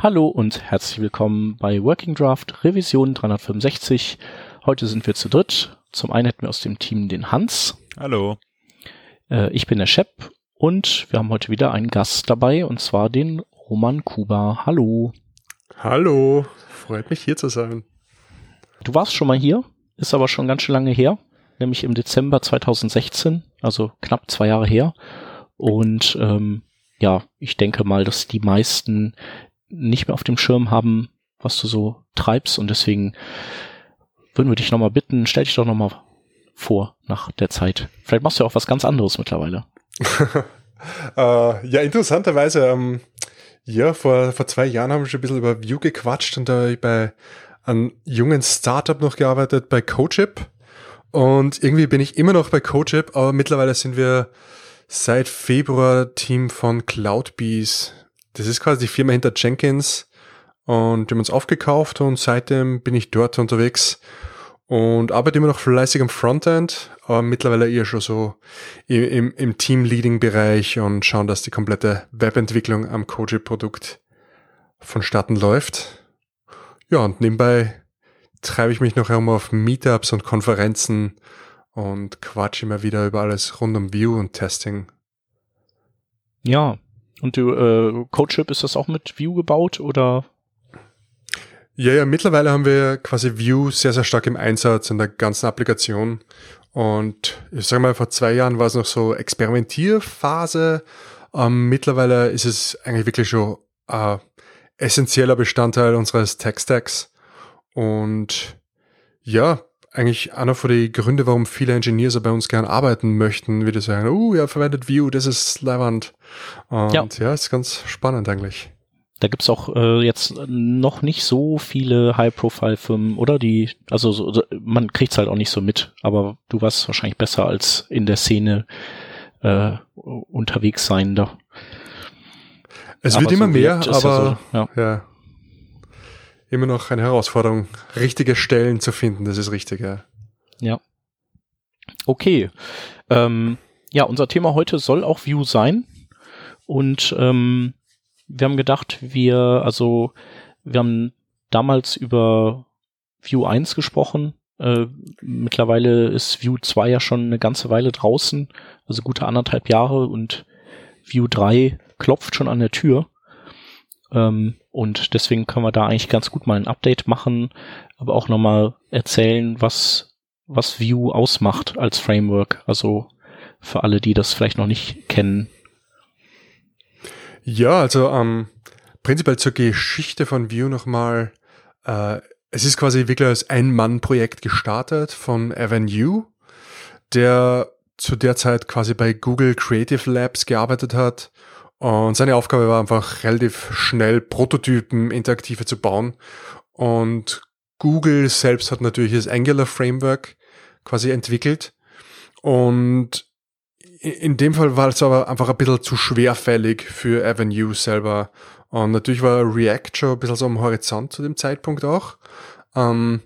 Hallo und herzlich willkommen bei Working Draft Revision 365. Heute sind wir zu dritt. Zum einen hätten wir aus dem Team den Hans. Hallo. Äh, ich bin der Shep und wir haben heute wieder einen Gast dabei und zwar den Roman Kuba. Hallo. Hallo. Freut mich hier zu sein. Du warst schon mal hier, ist aber schon ganz schön lange her, nämlich im Dezember 2016, also knapp zwei Jahre her. Und ähm, ja, ich denke mal, dass die meisten nicht mehr auf dem Schirm haben, was du so treibst und deswegen würden wir dich nochmal bitten, stell dich doch nochmal vor nach der Zeit. Vielleicht machst du ja auch was ganz anderes mittlerweile. äh, ja, interessanterweise, ähm, ja, vor, vor zwei Jahren haben wir schon ein bisschen über Vue gequatscht und da habe ich bei einem jungen Startup noch gearbeitet, bei CodeChip. Und irgendwie bin ich immer noch bei CodeChip, aber mittlerweile sind wir seit Februar Team von CloudBees. Das ist quasi die Firma hinter Jenkins und die haben uns aufgekauft und seitdem bin ich dort unterwegs und arbeite immer noch fleißig am Frontend, aber mittlerweile eher schon so im, im Team-Leading-Bereich und schauen, dass die komplette Webentwicklung am Koji-Produkt vonstatten läuft. Ja, und nebenbei treibe ich mich noch herum auf Meetups und Konferenzen und quatsch immer wieder über alles rund um View und Testing. Ja, und du, äh, CodeShip, ist das auch mit View gebaut oder? Ja, ja, mittlerweile haben wir quasi View sehr, sehr stark im Einsatz in der ganzen Applikation. Und ich sage mal, vor zwei Jahren war es noch so Experimentierphase. Ähm, mittlerweile ist es eigentlich wirklich schon ein essentieller Bestandteil unseres Tech-Stacks. Und ja, eigentlich einer von den Gründe, warum viele Engineers bei uns gern arbeiten möchten, wie die sagen, oh, ja, verwendet Vue, das ist Leihwand. Und ja, ja ist ganz spannend eigentlich. Da gibt's auch äh, jetzt noch nicht so viele High-Profile-Firmen, oder? Die, also so, man kriegt's halt auch nicht so mit, aber du warst wahrscheinlich besser als in der Szene äh, unterwegs sein da. Es aber wird immer so mehr, aber ja, so, ja. ja immer noch eine Herausforderung, richtige Stellen zu finden, das ist richtig, ja. Ja. Okay. Ähm, ja, unser Thema heute soll auch View sein. Und ähm, wir haben gedacht, wir, also wir haben damals über View 1 gesprochen. Äh, mittlerweile ist View 2 ja schon eine ganze Weile draußen, also gute anderthalb Jahre und View 3 klopft schon an der Tür. Ähm, und deswegen können wir da eigentlich ganz gut mal ein Update machen, aber auch nochmal erzählen, was, was Vue ausmacht als Framework. Also für alle, die das vielleicht noch nicht kennen. Ja, also ähm, prinzipiell zur Geschichte von Vue nochmal. Äh, es ist quasi wirklich als Ein-Mann-Projekt gestartet von Evan Yu, der zu der Zeit quasi bei Google Creative Labs gearbeitet hat und seine Aufgabe war einfach relativ schnell Prototypen interaktive zu bauen. Und Google selbst hat natürlich das Angular Framework quasi entwickelt. Und in dem Fall war es aber einfach ein bisschen zu schwerfällig für Avenue selber. Und natürlich war React schon ein bisschen so am Horizont zu dem Zeitpunkt auch. Ähm,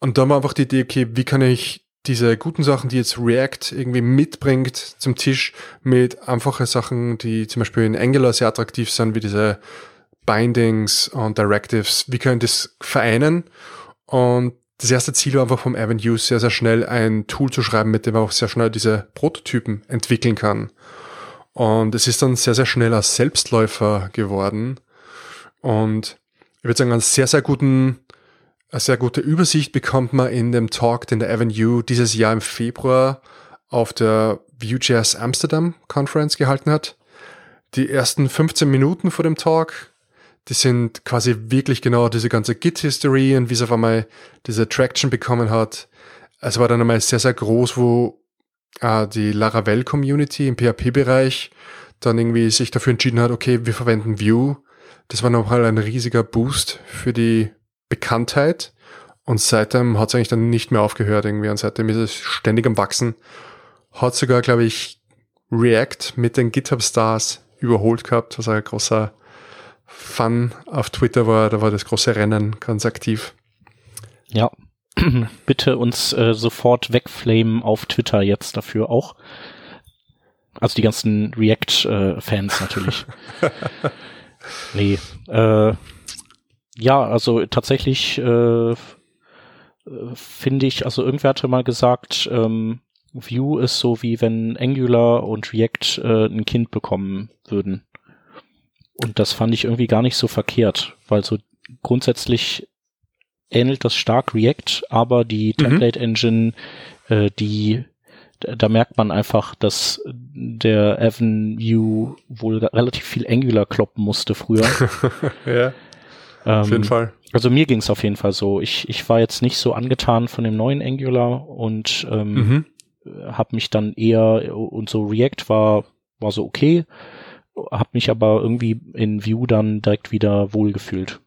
und da war einfach die Idee, okay, wie kann ich diese guten Sachen, die jetzt React irgendwie mitbringt zum Tisch mit einfache Sachen, die zum Beispiel in Angular sehr attraktiv sind, wie diese Bindings und Directives, wie können das vereinen? Und das erste Ziel war einfach vom Avenue sehr, sehr schnell ein Tool zu schreiben, mit dem man auch sehr schnell diese Prototypen entwickeln kann. Und es ist dann sehr, sehr schnell als Selbstläufer geworden. Und ich würde sagen, einen sehr, sehr guten eine sehr gute Übersicht bekommt man in dem Talk, den der Avenue dieses Jahr im Februar auf der Vue.js Amsterdam Conference gehalten hat. Die ersten 15 Minuten vor dem Talk, die sind quasi wirklich genau diese ganze Git-History und wie es auf einmal diese Traction bekommen hat. Es war dann einmal sehr, sehr groß, wo äh, die Laravel-Community im PHP-Bereich dann irgendwie sich dafür entschieden hat, okay, wir verwenden Vue. Das war nochmal ein riesiger Boost für die Bekanntheit und seitdem hat es eigentlich dann nicht mehr aufgehört irgendwie und seitdem ist es ständig am Wachsen. Hat sogar, glaube ich, React mit den GitHub Stars überholt gehabt, was ein großer Fun auf Twitter war. Da war das große Rennen ganz aktiv. Ja, bitte uns äh, sofort wegflamen auf Twitter jetzt dafür auch. Also die ganzen React-Fans äh, natürlich. nee, äh, ja, also tatsächlich äh, finde ich, also irgendwer hatte mal gesagt, ähm, Vue ist so wie wenn Angular und React äh, ein Kind bekommen würden. Und das fand ich irgendwie gar nicht so verkehrt, weil so grundsätzlich ähnelt das stark React, aber die mhm. Template Engine, äh, die da merkt man einfach, dass der Evan Vue wohl relativ viel Angular kloppen musste früher. ja. Ähm, auf jeden Fall. Also mir ging es auf jeden Fall so. Ich, ich war jetzt nicht so angetan von dem neuen Angular und ähm, mhm. habe mich dann eher und so React war war so okay, habe mich aber irgendwie in Vue dann direkt wieder wohlgefühlt.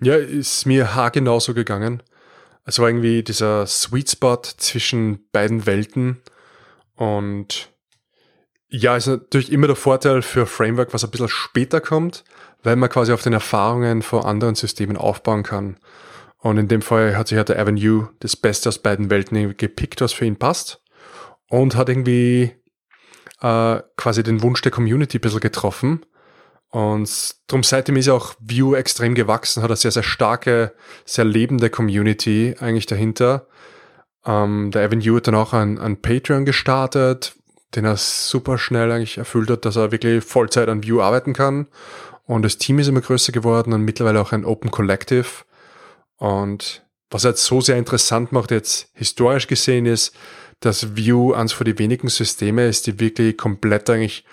Ja, ist mir haargenauso gegangen. Es war irgendwie dieser Sweet Spot zwischen beiden Welten und ja, ist natürlich immer der Vorteil für Framework, was ein bisschen später kommt, weil man quasi auf den Erfahrungen von anderen Systemen aufbauen kann. Und in dem Fall hat sich halt der Avenue das Beste aus beiden Welten gepickt, was für ihn passt. Und hat irgendwie äh, quasi den Wunsch der Community ein bisschen getroffen. Und darum seitdem ist auch Vue extrem gewachsen, hat eine sehr, sehr starke, sehr lebende Community eigentlich dahinter. Ähm, der Avenue hat dann auch ein, ein Patreon gestartet, den er super schnell eigentlich erfüllt hat, dass er wirklich Vollzeit an Vue arbeiten kann. Und das Team ist immer größer geworden und mittlerweile auch ein Open Collective. Und was jetzt so sehr interessant macht, jetzt historisch gesehen, ist, dass Vue eines von den wenigen Systeme ist, die wirklich komplett eigentlich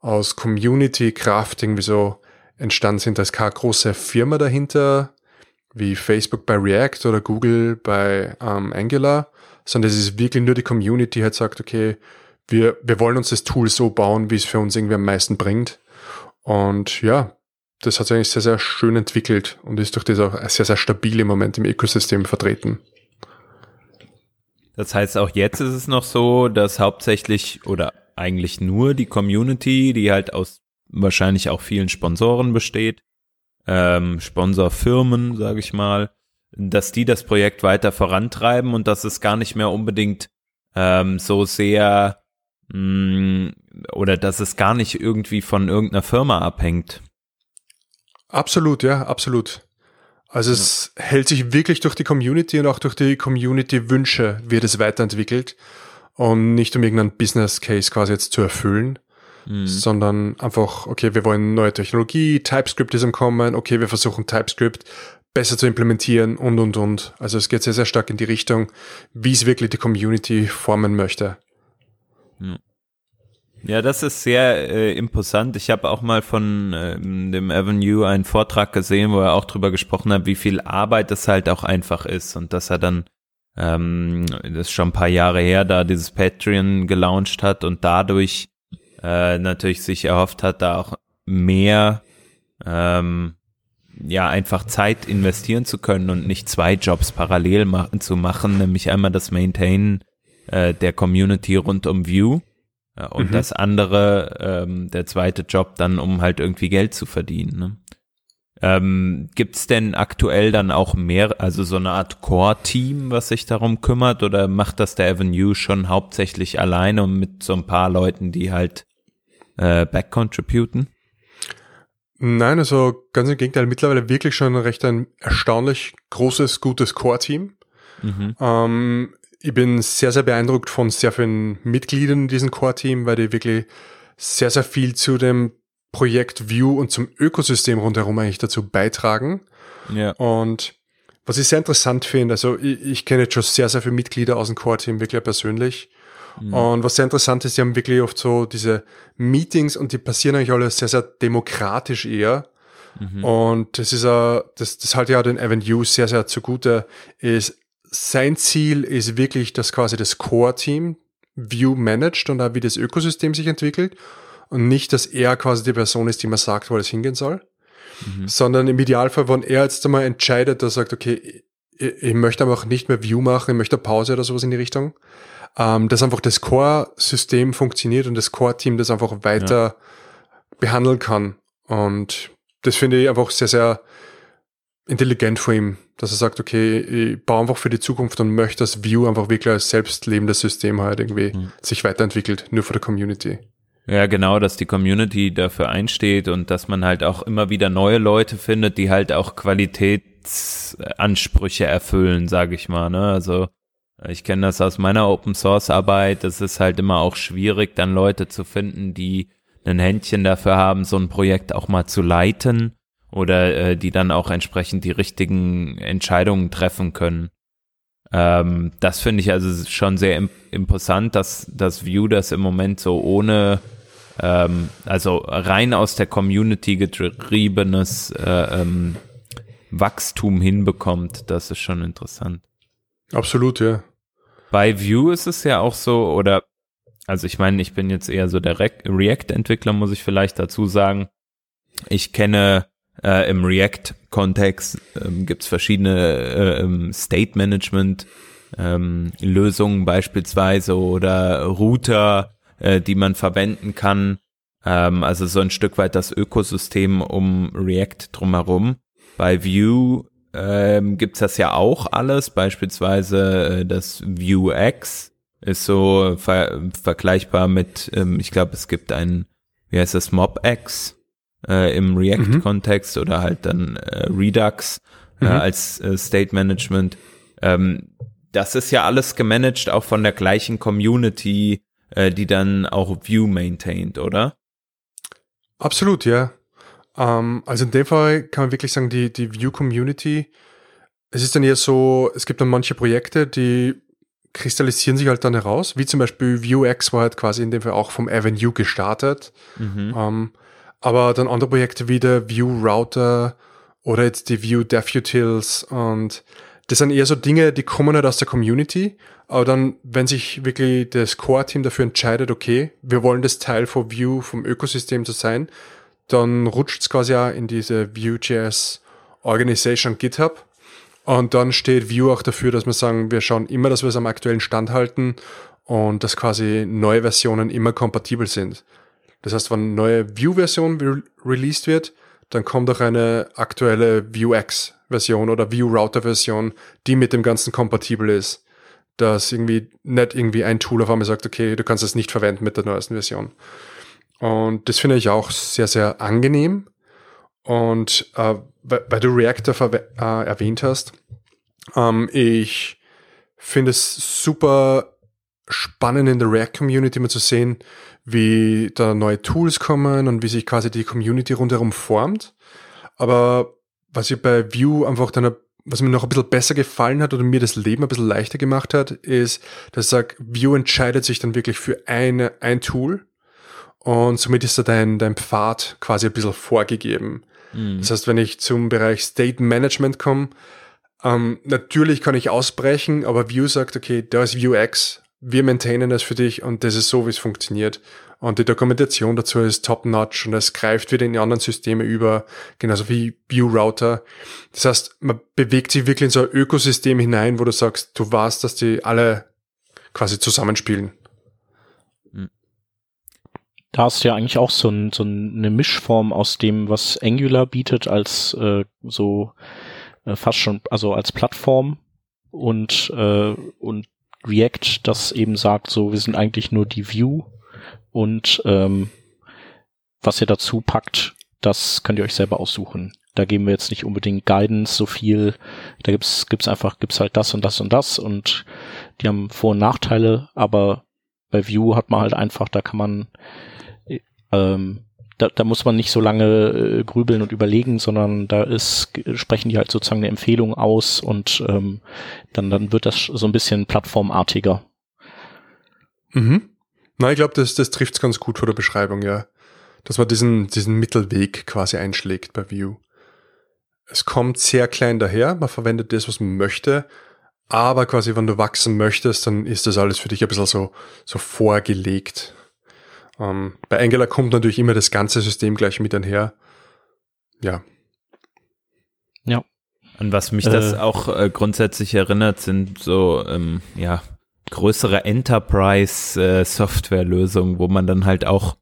aus Community-Kraft irgendwie so entstanden sind. Da ist keine große Firma dahinter, wie Facebook bei React oder Google bei ähm, Angular, sondern es ist wirklich nur die Community, die halt sagt, okay, wir, wir wollen uns das Tool so bauen, wie es für uns irgendwie am meisten bringt. Und ja, das hat sich eigentlich sehr, sehr schön entwickelt und ist durch das auch sehr, sehr stabil im Moment im Ökosystem vertreten. Das heißt, auch jetzt ist es noch so, dass hauptsächlich oder eigentlich nur die Community, die halt aus wahrscheinlich auch vielen Sponsoren besteht, ähm, Sponsorfirmen, sage ich mal, dass die das Projekt weiter vorantreiben und dass es gar nicht mehr unbedingt ähm, so sehr mh, mm, oder dass es gar nicht irgendwie von irgendeiner Firma abhängt. Absolut, ja, absolut. Also es ja. hält sich wirklich durch die Community und auch durch die Community-Wünsche wird es weiterentwickelt und nicht um irgendeinen Business Case quasi jetzt zu erfüllen, mhm. sondern einfach, okay, wir wollen neue Technologie, TypeScript ist am Kommen, okay, wir versuchen TypeScript besser zu implementieren und, und, und. Also es geht sehr, sehr stark in die Richtung, wie es wirklich die Community formen möchte. Ja. Ja, das ist sehr äh, imposant. Ich habe auch mal von ähm, dem Avenue einen Vortrag gesehen, wo er auch drüber gesprochen hat, wie viel Arbeit es halt auch einfach ist und dass er dann, ähm, das ist schon ein paar Jahre her, da dieses Patreon gelauncht hat und dadurch äh, natürlich sich erhofft hat, da auch mehr ähm, ja einfach Zeit investieren zu können und nicht zwei Jobs parallel ma zu machen, nämlich einmal das Maintain äh, der Community rund um View ja, und mhm. das andere, ähm, der zweite Job dann, um halt irgendwie Geld zu verdienen. Ne? Ähm, Gibt denn aktuell dann auch mehr, also so eine Art Core-Team, was sich darum kümmert, oder macht das der Avenue schon hauptsächlich alleine und mit so ein paar Leuten, die halt äh, back-contributen? Nein, also ganz im Gegenteil, mittlerweile wirklich schon recht ein erstaunlich großes, gutes Core-Team. Mhm. Ähm, ich bin sehr, sehr beeindruckt von sehr vielen Mitgliedern in diesem Core-Team, weil die wirklich sehr, sehr viel zu dem Projekt View und zum Ökosystem rundherum eigentlich dazu beitragen. Ja. Und was ich sehr interessant finde, also ich, ich kenne jetzt schon sehr, sehr viele Mitglieder aus dem Core-Team wirklich persönlich. Mhm. Und was sehr interessant ist, die haben wirklich oft so diese Meetings und die passieren eigentlich alle sehr, sehr demokratisch eher. Mhm. Und das ist a, das, das halte ja den Avenue sehr, sehr zugute, ist sein Ziel ist wirklich, dass quasi das Core-Team View managt und auch wie das Ökosystem sich entwickelt und nicht, dass er quasi die Person ist, die man sagt, wo es hingehen soll, mhm. sondern im Idealfall, wenn er jetzt einmal entscheidet, dass er sagt, okay, ich, ich möchte einfach nicht mehr View machen, ich möchte Pause oder sowas in die Richtung, ähm, dass einfach das Core-System funktioniert und das Core-Team das einfach weiter ja. behandeln kann. Und das finde ich einfach sehr, sehr intelligent von ihm, dass er sagt, okay, ich baue einfach für die Zukunft und möchte, dass View einfach wirklich als selbstlebendes System halt irgendwie mhm. sich weiterentwickelt, nur für die Community. Ja, genau, dass die Community dafür einsteht und dass man halt auch immer wieder neue Leute findet, die halt auch Qualitätsansprüche erfüllen, sage ich mal. Ne? Also ich kenne das aus meiner Open Source Arbeit. Es ist halt immer auch schwierig, dann Leute zu finden, die ein Händchen dafür haben, so ein Projekt auch mal zu leiten oder äh, die dann auch entsprechend die richtigen Entscheidungen treffen können. Ähm, das finde ich also schon sehr imp imposant, dass das View das im Moment so ohne ähm, also rein aus der Community getriebenes äh, ähm, Wachstum hinbekommt. Das ist schon interessant. Absolut, ja. Bei Vue ist es ja auch so, oder also ich meine, ich bin jetzt eher so der Re React-Entwickler, muss ich vielleicht dazu sagen. Ich kenne äh, im React-Kontext ähm, gibt es verschiedene äh, ähm, State-Management ähm, Lösungen beispielsweise oder Router, äh, die man verwenden kann. Ähm, also so ein Stück weit das Ökosystem um React drumherum. Bei Vue ähm, gibt's das ja auch alles, beispielsweise äh, das Vuex ist so ver vergleichbar mit, ähm, ich glaube, es gibt ein, wie heißt das, MobX äh, im React-Kontext mhm. oder halt dann äh, Redux äh, mhm. als äh, State Management. Ähm, das ist ja alles gemanagt auch von der gleichen Community, äh, die dann auch View maintaint, oder? Absolut, ja. Ähm, also in dem Fall kann man wirklich sagen, die, die View Community, es ist dann eher so, es gibt dann manche Projekte, die kristallisieren sich halt dann heraus, wie zum Beispiel Vuex war halt quasi in dem Fall auch vom Avenue gestartet. Mhm. Ähm, aber dann andere Projekte wie der View Router oder jetzt die View DevUtils und das sind eher so Dinge, die kommen halt aus der Community, aber dann, wenn sich wirklich das Core-Team dafür entscheidet, okay, wir wollen das Teil von View vom Ökosystem zu sein, dann rutscht es quasi auch in diese Vue.js Organization GitHub. Und dann steht Vue auch dafür, dass wir sagen, wir schauen immer, dass wir es am aktuellen Stand halten und dass quasi neue Versionen immer kompatibel sind. Das heißt, wenn eine neue Vue-Version re released wird, dann kommt auch eine aktuelle Vuex-Version oder Vue-Router-Version, die mit dem Ganzen kompatibel ist. Dass irgendwie nicht irgendwie ein Tool auf einmal sagt, okay, du kannst es nicht verwenden mit der neuesten Version. Und das finde ich auch sehr, sehr angenehm. Und äh, weil du Reactor äh, erwähnt hast, ähm, ich finde es super spannend in der React-Community mal zu sehen, wie da neue Tools kommen und wie sich quasi die Community rundherum formt. Aber was ich bei Vue einfach dann, was mir noch ein bisschen besser gefallen hat oder mir das Leben ein bisschen leichter gemacht hat, ist, dass ich sage, Vue entscheidet sich dann wirklich für eine, ein Tool und somit ist da dein, dein Pfad quasi ein bisschen vorgegeben. Mhm. Das heißt, wenn ich zum Bereich State Management komme, ähm, natürlich kann ich ausbrechen, aber Vue sagt, okay, da ist Vuex, wir maintainen das für dich und das ist so, wie es funktioniert. Und die Dokumentation dazu ist top-notch und es greift wieder in die anderen Systeme über, genauso wie View Router. Das heißt, man bewegt sich wirklich in so ein Ökosystem hinein, wo du sagst, du weißt, dass die alle quasi zusammenspielen. Da hast du ja eigentlich auch so, ein, so eine Mischform aus dem, was Angular bietet, als äh, so äh, fast schon, also als Plattform und, äh, und React, das eben sagt, so, wir sind eigentlich nur die View und ähm, was ihr dazu packt, das könnt ihr euch selber aussuchen. Da geben wir jetzt nicht unbedingt Guidance so viel. Da gibt's gibt's einfach gibt's halt das und das und das und die haben Vor- und Nachteile, aber bei View hat man halt einfach, da kann man ähm, da, da muss man nicht so lange äh, grübeln und überlegen, sondern da ist, sprechen die halt sozusagen eine Empfehlung aus und ähm, dann, dann wird das so ein bisschen plattformartiger. Mhm. Na, ich glaube, das, das trifft es ganz gut vor der Beschreibung, ja. Dass man diesen, diesen Mittelweg quasi einschlägt bei View. Es kommt sehr klein daher, man verwendet das, was man möchte, aber quasi, wenn du wachsen möchtest, dann ist das alles für dich ein bisschen so, so vorgelegt. Ähm, bei Angular kommt natürlich immer das ganze System gleich mit einher. Ja. Ja. An was mich äh, das auch äh, grundsätzlich erinnert, sind so, ähm, ja, größere Enterprise-Software-Lösungen, äh, wo man dann halt auch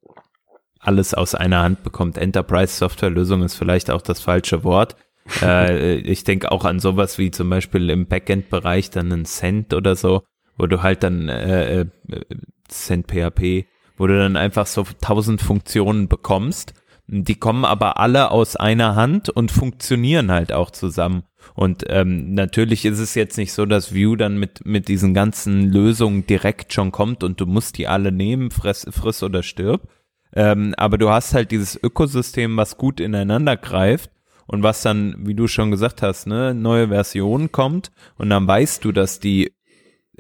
alles aus einer Hand bekommt. Enterprise-Software-Lösung ist vielleicht auch das falsche Wort. äh, ich denke auch an sowas wie zum Beispiel im Backend-Bereich dann ein Cent oder so, wo du halt dann äh, äh Cent PHP wo du dann einfach so tausend Funktionen bekommst. Die kommen aber alle aus einer Hand und funktionieren halt auch zusammen. Und ähm, natürlich ist es jetzt nicht so, dass Vue dann mit, mit diesen ganzen Lösungen direkt schon kommt und du musst die alle nehmen, friss, friss oder stirb. Ähm, aber du hast halt dieses Ökosystem, was gut ineinander greift und was dann, wie du schon gesagt hast, ne, neue Version kommt und dann weißt du, dass die,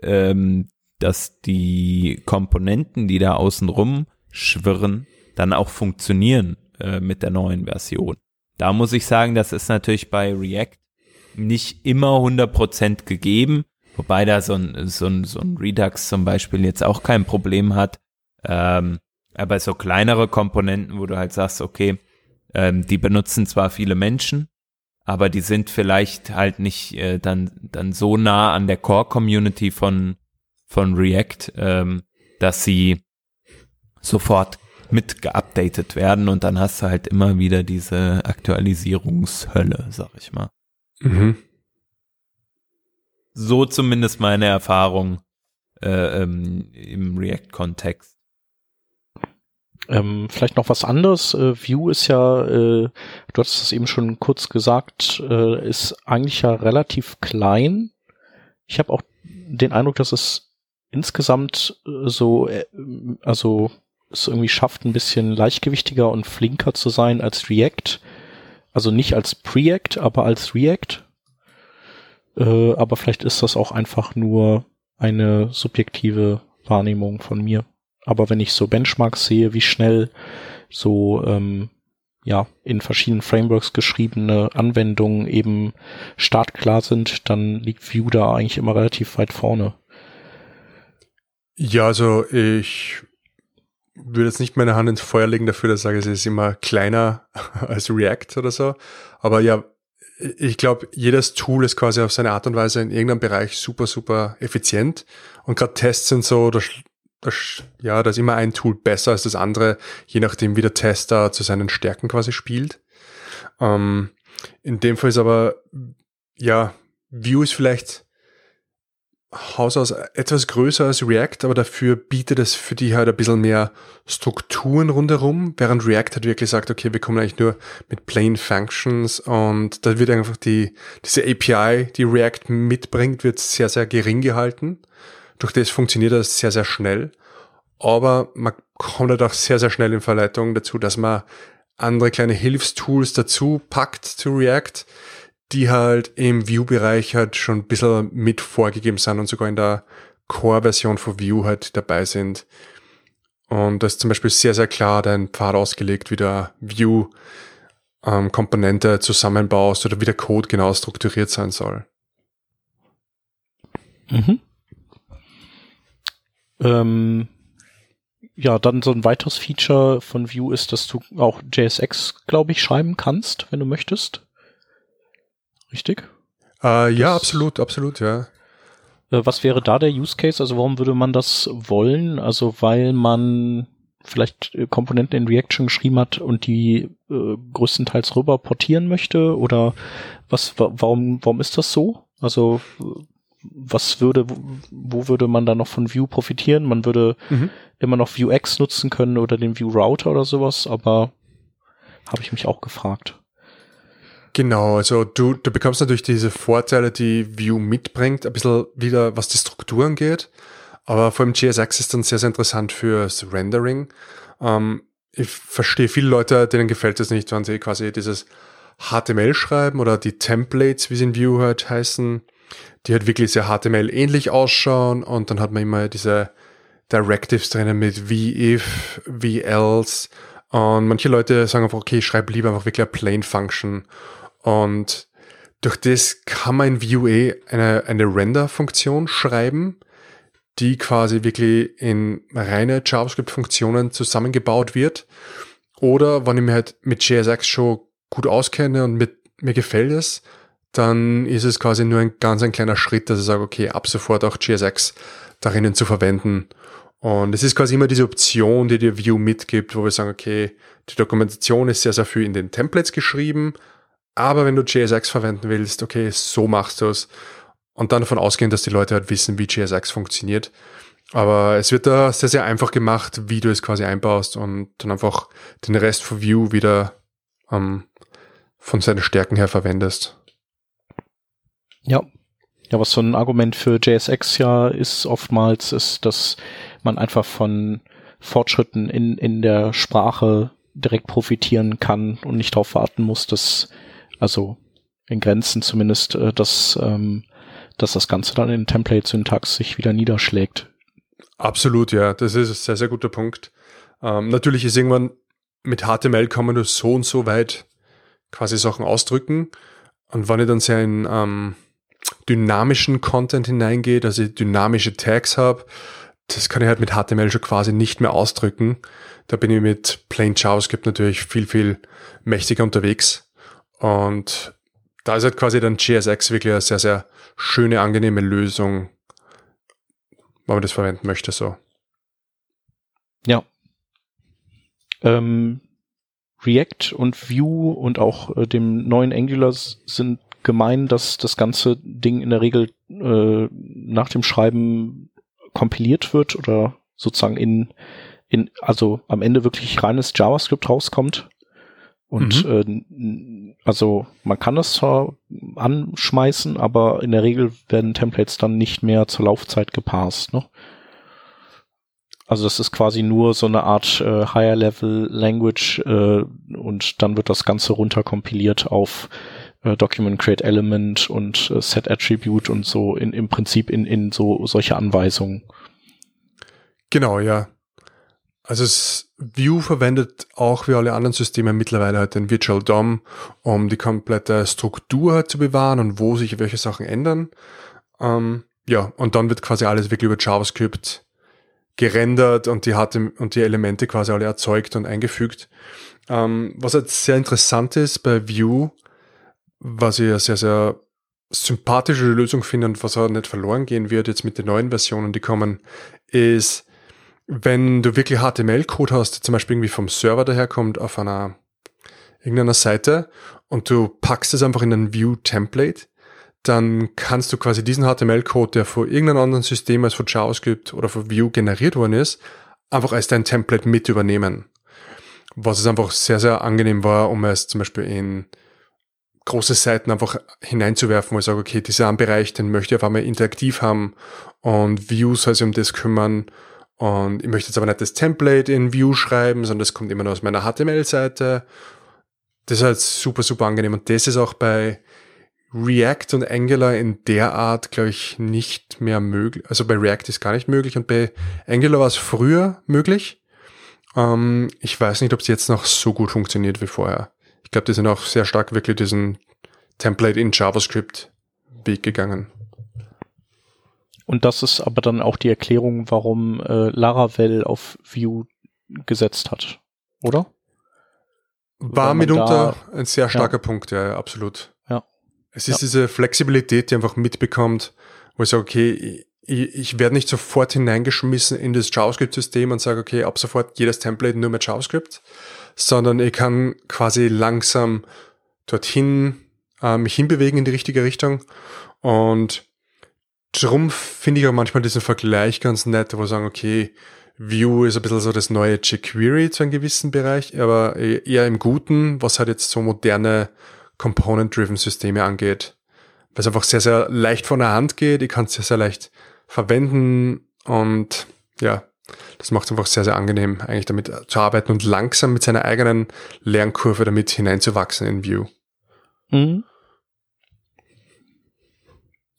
ähm, dass die Komponenten, die da außen rum schwirren, dann auch funktionieren äh, mit der neuen Version. Da muss ich sagen, das ist natürlich bei React nicht immer 100% gegeben, wobei da so ein, so ein, so ein Redux zum Beispiel jetzt auch kein Problem hat. Ähm, aber so kleinere Komponenten, wo du halt sagst, okay, ähm, die benutzen zwar viele Menschen, aber die sind vielleicht halt nicht äh, dann, dann so nah an der Core-Community von, von React, ähm, dass sie sofort mit geupdatet werden und dann hast du halt immer wieder diese Aktualisierungshölle, sag ich mal. Mhm. So zumindest meine Erfahrung äh, ähm, im React-Kontext. Ähm, vielleicht noch was anderes. Äh, Vue ist ja, äh, du hast es eben schon kurz gesagt, äh, ist eigentlich ja relativ klein. Ich habe auch den Eindruck, dass es insgesamt äh, so, äh, also es irgendwie schafft, ein bisschen leichtgewichtiger und flinker zu sein als React. Also nicht als Preact, aber als React. Äh, aber vielleicht ist das auch einfach nur eine subjektive Wahrnehmung von mir. Aber wenn ich so Benchmarks sehe, wie schnell so ähm, ja in verschiedenen Frameworks geschriebene Anwendungen eben startklar sind, dann liegt Vue da eigentlich immer relativ weit vorne. Ja, also ich würde jetzt nicht meine Hand ins Feuer legen dafür, dass ich sage, es ist immer kleiner als React oder so. Aber ja, ich glaube, jedes Tool ist quasi auf seine Art und Weise in irgendeinem Bereich super, super effizient. Und gerade Tests sind so, das, das, ja, da ist immer ein Tool besser als das andere, je nachdem, wie der Tester zu seinen Stärken quasi spielt. Ähm, in dem Fall ist aber, ja, Vue ist vielleicht Haus aus etwas größer als React, aber dafür bietet es für die halt ein bisschen mehr Strukturen rundherum, während React halt wirklich sagt, okay, wir kommen eigentlich nur mit plain Functions und da wird einfach die, diese API, die React mitbringt, wird sehr, sehr gering gehalten. Durch das funktioniert das sehr, sehr schnell. Aber man kommt halt auch sehr, sehr schnell in Verleitung dazu, dass man andere kleine Hilfstools dazu packt zu React, die halt im View-Bereich halt schon ein bisschen mit vorgegeben sind und sogar in der Core-Version von View halt dabei sind. Und da ist zum Beispiel sehr, sehr klar dein Pfad ausgelegt, wie der View ähm, Komponente zusammenbaust oder wie der Code genau strukturiert sein soll. Mhm. Ähm, ja, dann so ein weiteres Feature von Vue ist, dass du auch JSX, glaube ich, schreiben kannst, wenn du möchtest. Richtig? Äh, ja, absolut, absolut, ja. Äh, was wäre da der Use Case? Also warum würde man das wollen? Also weil man vielleicht äh, Komponenten in Reaction geschrieben hat und die äh, größtenteils rüber portieren möchte? Oder was, warum, warum ist das so? Also was würde, wo würde man da noch von Vue profitieren? Man würde mhm. immer noch Vuex nutzen können oder den Vue Router oder sowas, aber habe ich mich auch gefragt. Genau, also du, du bekommst natürlich diese Vorteile, die Vue mitbringt, ein bisschen wieder, was die Strukturen geht. Aber vor allem JSX ist dann sehr, sehr interessant fürs Rendering. Ähm, ich verstehe viele Leute, denen gefällt es nicht, wenn sie quasi dieses HTML schreiben oder die Templates, wie sie in Vue halt heißen, die halt wirklich sehr HTML-ähnlich ausschauen und dann hat man immer diese Directives drinnen mit wie if, wie else und manche Leute sagen einfach, okay, ich schreibe lieber einfach wirklich eine Plain Function und durch das kann man in Vue eine, eine Render-Funktion schreiben, die quasi wirklich in reine JavaScript-Funktionen zusammengebaut wird. Oder wenn ich mir halt mit JSX schon gut auskenne und mit, mir gefällt es, dann ist es quasi nur ein ganz ein kleiner Schritt, dass ich sage, okay, ab sofort auch JSX darin zu verwenden. Und es ist quasi immer diese Option, die dir Vue mitgibt, wo wir sagen, okay, die Dokumentation ist sehr, sehr viel in den Templates geschrieben, aber wenn du JSX verwenden willst, okay, so machst du es. Und dann davon ausgehen, dass die Leute halt wissen, wie JSX funktioniert. Aber es wird da sehr, sehr einfach gemacht, wie du es quasi einbaust und dann einfach den Rest von View wieder ähm, von seinen Stärken her verwendest. Ja. Ja, was so ein Argument für JSX ja ist oftmals, ist, dass man einfach von Fortschritten in, in der Sprache direkt profitieren kann und nicht darauf warten muss, dass, also in Grenzen zumindest, äh, dass, ähm, dass das Ganze dann in Template-Syntax sich wieder niederschlägt. Absolut, ja. Das ist ein sehr, sehr guter Punkt. Ähm, natürlich ist irgendwann mit HTML kann man nur so und so weit quasi Sachen ausdrücken. Und wenn ich dann sehr in ähm, dynamischen Content hineingehe, dass ich dynamische Tags habe, das kann ich halt mit HTML schon quasi nicht mehr ausdrücken. Da bin ich mit Plain JavaScript natürlich viel, viel mächtiger unterwegs. Und da ist halt quasi dann JSX wirklich eine sehr, sehr schöne, angenehme Lösung, wenn man das verwenden möchte, so. Ja. Ähm, React und Vue und auch äh, dem neuen Angular sind gemein, dass das ganze Ding in der Regel äh, nach dem Schreiben kompiliert wird oder sozusagen in, in, also am Ende wirklich reines JavaScript rauskommt. Und mhm. äh, also man kann es zwar anschmeißen, aber in der Regel werden Templates dann nicht mehr zur Laufzeit gepasst. Ne? Also das ist quasi nur so eine Art äh, Higher Level Language äh, und dann wird das Ganze runterkompiliert auf äh, Document Create Element und äh, Set Attribute und so in, im Prinzip in, in so solche Anweisungen. Genau, ja. Also es, Vue verwendet auch wie alle anderen Systeme mittlerweile halt den Virtual DOM, um die komplette Struktur halt zu bewahren und wo sich welche Sachen ändern. Ähm, ja, und dann wird quasi alles wirklich über JavaScript gerendert und die, HTML und die Elemente quasi alle erzeugt und eingefügt. Ähm, was halt sehr interessant ist bei Vue, was ich eine sehr, sehr sympathische Lösung finde und was auch nicht verloren gehen wird jetzt mit den neuen Versionen, die kommen, ist, wenn du wirklich HTML-Code hast, der zum Beispiel irgendwie vom Server daherkommt auf einer irgendeiner Seite und du packst es einfach in ein View-Template, dann kannst du quasi diesen HTML-Code, der von irgendeinem anderen System als von JavaScript oder von Vue generiert worden ist, einfach als dein Template mit übernehmen. Was es einfach sehr, sehr angenehm war, um es zum Beispiel in große Seiten einfach hineinzuwerfen, wo ich sage, okay, dieser Bereich, den möchte ich auf einmal interaktiv haben und Views soll sich um das kümmern und ich möchte jetzt aber nicht das Template in Vue schreiben, sondern das kommt immer nur aus meiner HTML-Seite. Das ist halt super, super angenehm und das ist auch bei React und Angular in der Art, glaube ich, nicht mehr möglich. Also bei React ist gar nicht möglich und bei Angular war es früher möglich. Ähm, ich weiß nicht, ob es jetzt noch so gut funktioniert wie vorher. Ich glaube, die sind auch sehr stark wirklich diesen Template in JavaScript Weg gegangen. Und das ist aber dann auch die Erklärung, warum äh, Laravel auf Vue gesetzt hat, oder? War mitunter da, ein sehr starker ja. Punkt, ja, ja, absolut. Ja. Es ist ja. diese Flexibilität, die einfach mitbekommt, wo ich sage, okay, ich, ich werde nicht sofort hineingeschmissen in das JavaScript-System und sage, okay, ab sofort jedes Template nur mit JavaScript, sondern ich kann quasi langsam dorthin äh, mich hinbewegen in die richtige Richtung. Und drum finde ich auch manchmal diesen Vergleich ganz nett, wo wir sagen, okay, Vue ist ein bisschen so das neue jQuery zu einem gewissen Bereich, aber eher im Guten, was halt jetzt so moderne Component-Driven Systeme angeht. Weil es einfach sehr, sehr leicht von der Hand geht, ich kann es sehr, sehr leicht verwenden und ja, das macht es einfach sehr, sehr angenehm, eigentlich damit zu arbeiten und langsam mit seiner eigenen Lernkurve damit hineinzuwachsen in Vue. Mhm.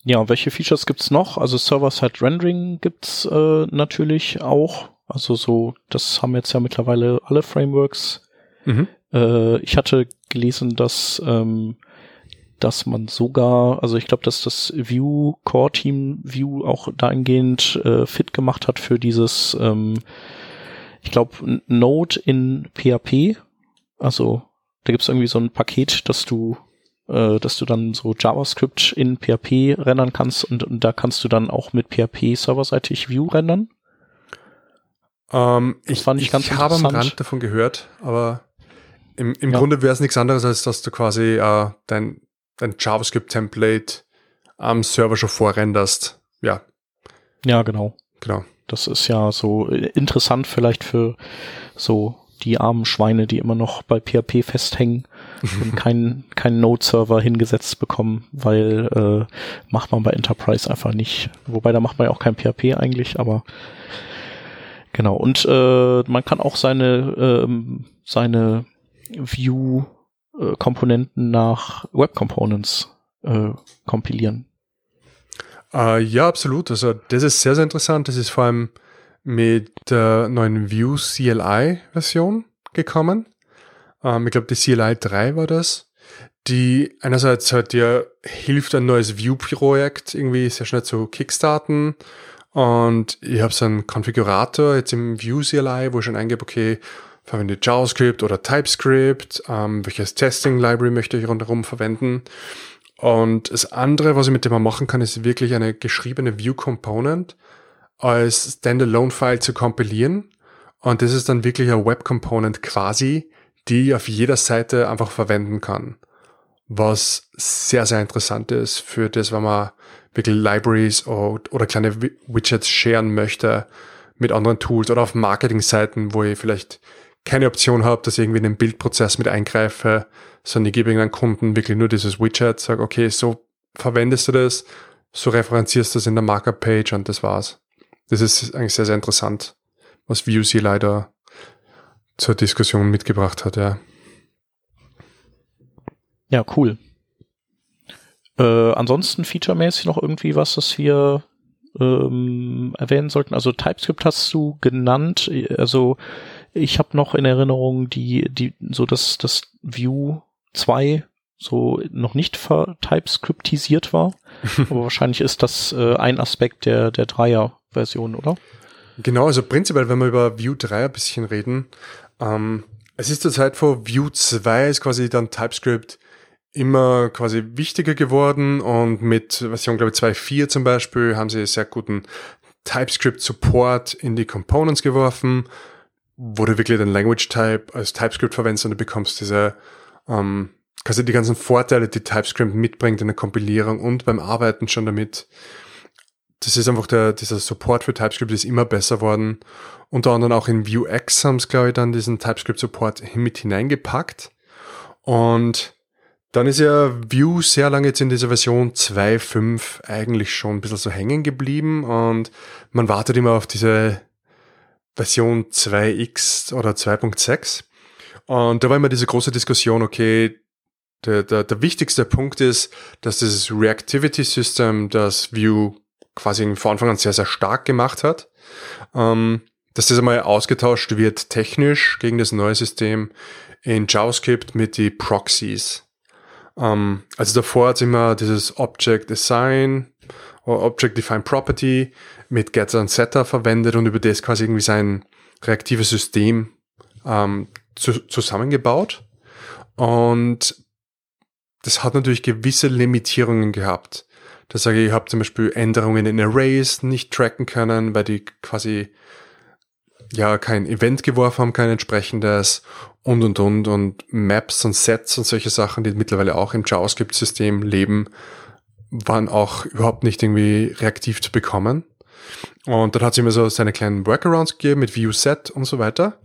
Ja, welche Features gibt's noch? Also Server-Side Rendering gibt's äh, natürlich auch. Also so, das haben jetzt ja mittlerweile alle Frameworks. Mhm. Äh, ich hatte gelesen, dass ähm, dass man sogar, also ich glaube, dass das View Core Team View auch dahingehend äh, fit gemacht hat für dieses, ähm, ich glaube, Node in PHP. Also da gibt's irgendwie so ein Paket, dass du äh, dass du dann so JavaScript in PHP rendern kannst und, und da kannst du dann auch mit PHP serverseitig View rendern. Ähm, ich fand ich, ganz ich habe am Rand davon gehört, aber im, im ja. Grunde wäre es nichts anderes, als dass du quasi äh, dein dein JavaScript-Template am Server schon vorrenderst. Ja. Ja, genau. Genau. Das ist ja so äh, interessant vielleicht für so die armen Schweine, die immer noch bei PHP festhängen und keinen keinen Node-Server hingesetzt bekommen, weil äh, macht man bei Enterprise einfach nicht. Wobei da macht man ja auch kein PHP eigentlich, aber genau. Und äh, man kann auch seine ähm, seine View-Komponenten nach Web Components äh, kompilieren. Äh, ja, absolut. Also das ist sehr, sehr interessant. Das ist vor allem mit der neuen Vue CLI-Version gekommen. Ähm, ich glaube, die CLI 3 war das, die einerseits halt dir hilft, ein neues Vue-Projekt irgendwie sehr schnell zu kickstarten. Und ich habe so einen Konfigurator jetzt im Vue CLI, wo ich schon eingebe, okay, verwende JavaScript oder TypeScript, ähm, welches Testing Library möchte ich rundherum verwenden. Und das andere, was ich mit dem mal machen kann, ist wirklich eine geschriebene View Component als Standalone-File zu kompilieren. Und das ist dann wirklich ein Web Component quasi, die ich auf jeder Seite einfach verwenden kann. Was sehr, sehr interessant ist für das, wenn man wirklich Libraries oder, kleine Widgets sharen möchte mit anderen Tools oder auf Marketing-Seiten, wo ich vielleicht keine Option habe, dass ich irgendwie in den Bildprozess mit eingreife, sondern ich gebe irgendeinem Kunden wirklich nur dieses Widget, sage, okay, so verwendest du das, so referenzierst du das in der Markup-Page und das war's. Das ist eigentlich sehr, sehr interessant, was VUC leider zur Diskussion mitgebracht hat, ja. Ja, cool. Äh, ansonsten featuremäßig noch irgendwie was, das wir ähm, erwähnen sollten. Also TypeScript hast du genannt. Also ich habe noch in Erinnerung die, die, so dass das View 2 so noch nicht vertypescriptisiert war. Aber wahrscheinlich ist das äh, ein Aspekt der, der Dreier-Version, oder? Genau, also prinzipiell, wenn wir über View 3 ein bisschen reden, ähm, es ist zur Zeit vor View 2 ist quasi dann TypeScript immer quasi wichtiger geworden und mit Version, glaube ich, 2.4 zum Beispiel haben sie sehr guten TypeScript-Support in die Components geworfen, wo du wirklich den Language-Type als TypeScript verwendest und du bekommst diese ähm, quasi die ganzen Vorteile, die TypeScript mitbringt in der Kompilierung und beim Arbeiten schon damit. Das ist einfach der, dieser Support für TypeScript ist immer besser worden. Unter anderem auch in Vuex haben es, glaube ich, dann diesen TypeScript-Support mit hineingepackt. Und dann ist ja Vue sehr lange jetzt in dieser Version 2.5 eigentlich schon ein bisschen so hängen geblieben und man wartet immer auf diese Version 2x oder 2.6. Und da war immer diese große Diskussion, okay, der, der, der wichtigste Punkt ist, dass dieses Reactivity System, das Vue quasi von Anfang an sehr, sehr stark gemacht hat, ähm, dass das einmal ausgetauscht wird technisch gegen das neue System in JavaScript mit die Proxies. Ähm, also davor hat es immer dieses Object Assign oder Object Define Property mit Getter und Setter verwendet und über das quasi irgendwie sein reaktives System ähm, zu, zusammengebaut. Und das hat natürlich gewisse Limitierungen gehabt. Da sage ich, ich habe zum Beispiel Änderungen in Arrays nicht tracken können, weil die quasi ja kein Event geworfen haben, kein entsprechendes und und und und Maps und Sets und solche Sachen, die mittlerweile auch im JavaScript-System leben, waren auch überhaupt nicht irgendwie reaktiv zu bekommen. Und dann hat es immer so seine kleinen Workarounds gegeben mit View Set und so weiter.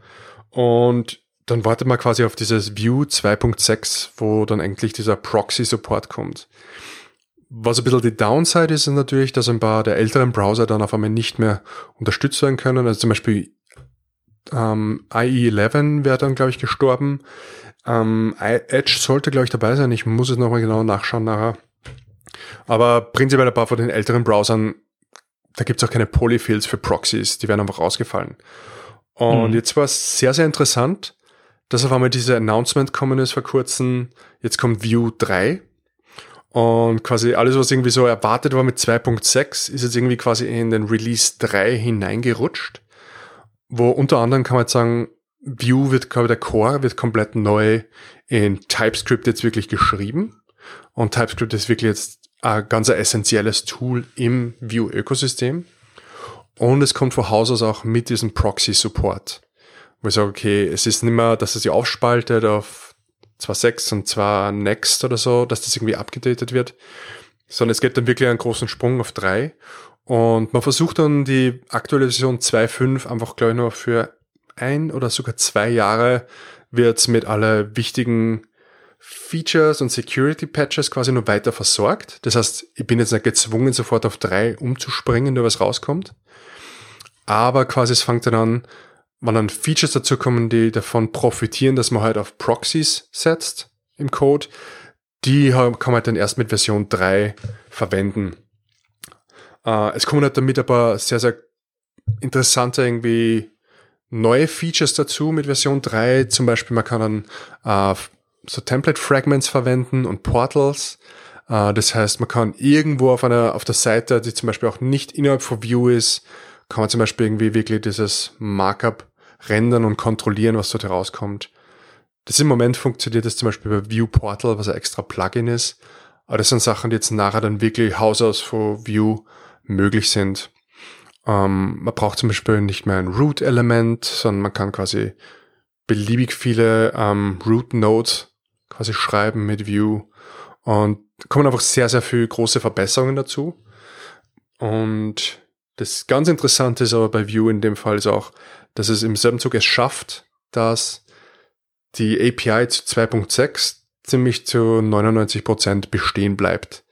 Und dann wartet man quasi auf dieses View 2.6, wo dann eigentlich dieser Proxy-Support kommt. Was ein bisschen die Downside ist, ist natürlich, dass ein paar der älteren Browser dann auf einmal nicht mehr unterstützt werden können. Also zum Beispiel ähm, IE11 wäre dann, glaube ich, gestorben. Ähm, Edge sollte, glaube ich, dabei sein. Ich muss es nochmal genau nachschauen nachher. Aber prinzipiell ein paar von den älteren Browsern, da gibt es auch keine Polyfills für Proxys, die werden einfach rausgefallen. Und mhm. jetzt war es sehr, sehr interessant, dass auf einmal diese Announcement kommen ist vor kurzem. Jetzt kommt View 3. Und quasi alles, was irgendwie so erwartet war mit 2.6, ist jetzt irgendwie quasi in den Release 3 hineingerutscht wo unter anderem kann man jetzt sagen, Vue wird, glaube ich, der Core wird komplett neu in TypeScript jetzt wirklich geschrieben. Und TypeScript ist wirklich jetzt ein ganz essentielles Tool im Vue-Ökosystem. Und es kommt von Haus aus auch mit diesem Proxy-Support. Wo ich sage, okay, es ist nicht mehr, dass es sich aufspaltet auf 2.6 und 2 Next oder so, dass das irgendwie abgedatet wird, sondern es geht dann wirklich einen großen Sprung auf 3. Und man versucht dann die aktuelle Version 2.5 einfach, glaube ich, noch für ein oder sogar zwei Jahre wird mit alle wichtigen Features und Security Patches quasi nur weiter versorgt. Das heißt, ich bin jetzt nicht gezwungen, sofort auf drei umzuspringen, nur was rauskommt. Aber quasi es fängt dann an, wenn dann Features dazu kommen, die davon profitieren, dass man halt auf Proxies setzt im Code, die kann man halt dann erst mit Version 3 verwenden. Äh, es kommen halt damit paar sehr, sehr interessante irgendwie neue Features dazu mit Version 3. Zum Beispiel, man kann dann äh, so Template Fragments verwenden und Portals. Äh, das heißt, man kann irgendwo auf einer, auf der Seite, die zum Beispiel auch nicht innerhalb von View ist, kann man zum Beispiel irgendwie wirklich dieses Markup rendern und kontrollieren, was dort herauskommt. Das im Moment funktioniert das zum Beispiel bei View Portal, was ein extra Plugin ist. Aber das sind Sachen, die jetzt nachher dann wirklich Haus aus von View möglich sind. Ähm, man braucht zum Beispiel nicht mehr ein Root-Element, sondern man kann quasi beliebig viele ähm, Root-Nodes quasi schreiben mit View. Und kommen einfach sehr, sehr viele große Verbesserungen dazu. Und das ganz Interessante ist aber bei Vue in dem Fall ist auch, dass es im selben Zug es schafft, dass die API zu 2.6 ziemlich zu 99 Prozent bestehen bleibt.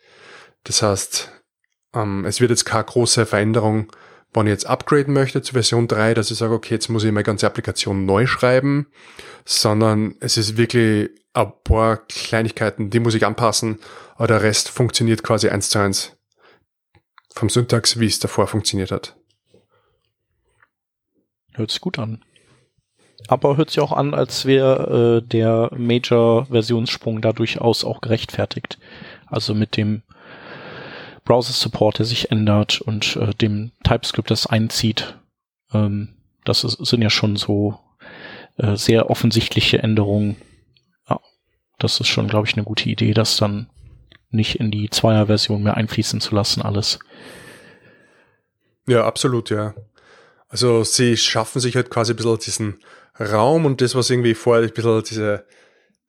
Das heißt, ähm, es wird jetzt keine große Veränderung, wenn ich jetzt upgraden möchte zu Version 3, dass ich sage, okay, jetzt muss ich meine ganze Applikation neu schreiben, sondern es ist wirklich ein paar Kleinigkeiten, die muss ich anpassen, aber der Rest funktioniert quasi eins zu eins vom Syntax, wie es davor funktioniert hat. Hört sich gut an. Aber hört sich auch an, als wäre äh, der Major-Versionssprung da durchaus auch gerechtfertigt. Also mit dem Browser-Support, der sich ändert und äh, dem TypeScript, das einzieht. Ähm, das ist, sind ja schon so äh, sehr offensichtliche Änderungen. Ja, das ist schon, glaube ich, eine gute Idee, das dann nicht in die Zweier-Version mehr einfließen zu lassen, alles. Ja, absolut, ja. Also sie schaffen sich halt quasi ein bisschen diesen Raum und das, was irgendwie vorher ein bisschen diese,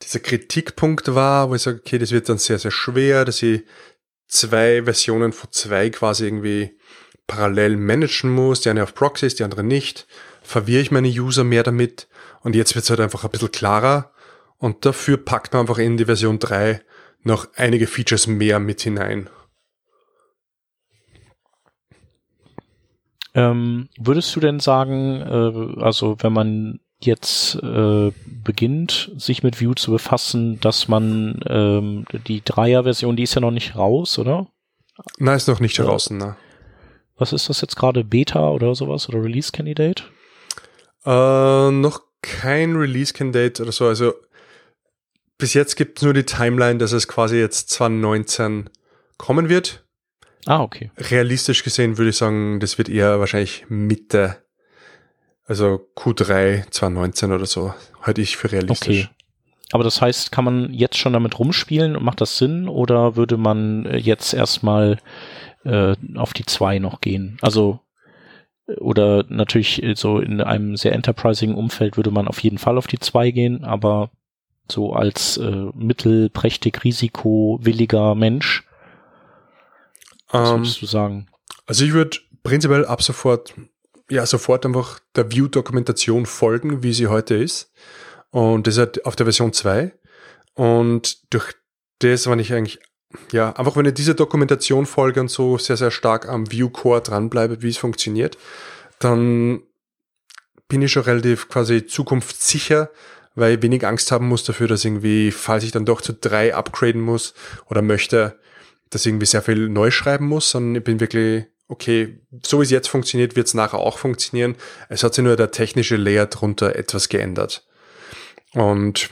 dieser Kritikpunkt war, wo ich sage, okay, das wird dann sehr, sehr schwer, dass ich zwei Versionen von zwei quasi irgendwie parallel managen muss, die eine auf Proxys, die andere nicht, verwirre ich meine User mehr damit? Und jetzt wird es halt einfach ein bisschen klarer. Und dafür packt man einfach in die Version 3 noch einige Features mehr mit hinein. Ähm, würdest du denn sagen, äh, also wenn man jetzt äh, beginnt, sich mit Vue zu befassen, dass man ähm, die Dreier-Version, die ist ja noch nicht raus, oder? Nein, ist noch nicht äh, draußen, ne? Was ist das jetzt gerade? Beta oder sowas? Oder Release Candidate? Äh, noch kein Release Candidate oder so. Also bis jetzt gibt es nur die Timeline, dass es quasi jetzt 2019 kommen wird. Ah, okay. Realistisch gesehen würde ich sagen, das wird eher wahrscheinlich Mitte, also Q3 2019 oder so, halte ich für realistisch. Okay. Aber das heißt, kann man jetzt schon damit rumspielen und macht das Sinn oder würde man äh, jetzt erstmal äh, auf die 2 noch gehen? Also äh, oder natürlich äh, so in einem sehr enterprising Umfeld würde man auf jeden Fall auf die 2 gehen, aber so als äh, mittelprächtig risikowilliger Mensch? Was ähm, würdest du sagen? Also ich würde prinzipiell ab sofort, ja, sofort einfach der View-Dokumentation folgen, wie sie heute ist. Und das ist auf der Version 2. Und durch das, wenn ich eigentlich, ja, einfach wenn ich diese Dokumentation folge und so sehr, sehr stark am View-Core dranbleibe, wie es funktioniert, dann bin ich schon relativ quasi zukunftssicher, weil ich wenig Angst haben muss dafür, dass irgendwie, falls ich dann doch zu drei upgraden muss oder möchte, dass irgendwie sehr viel neu schreiben muss, sondern ich bin wirklich, okay, so wie es jetzt funktioniert, wird es nachher auch funktionieren. Es hat sich nur der technische Layer drunter etwas geändert. Und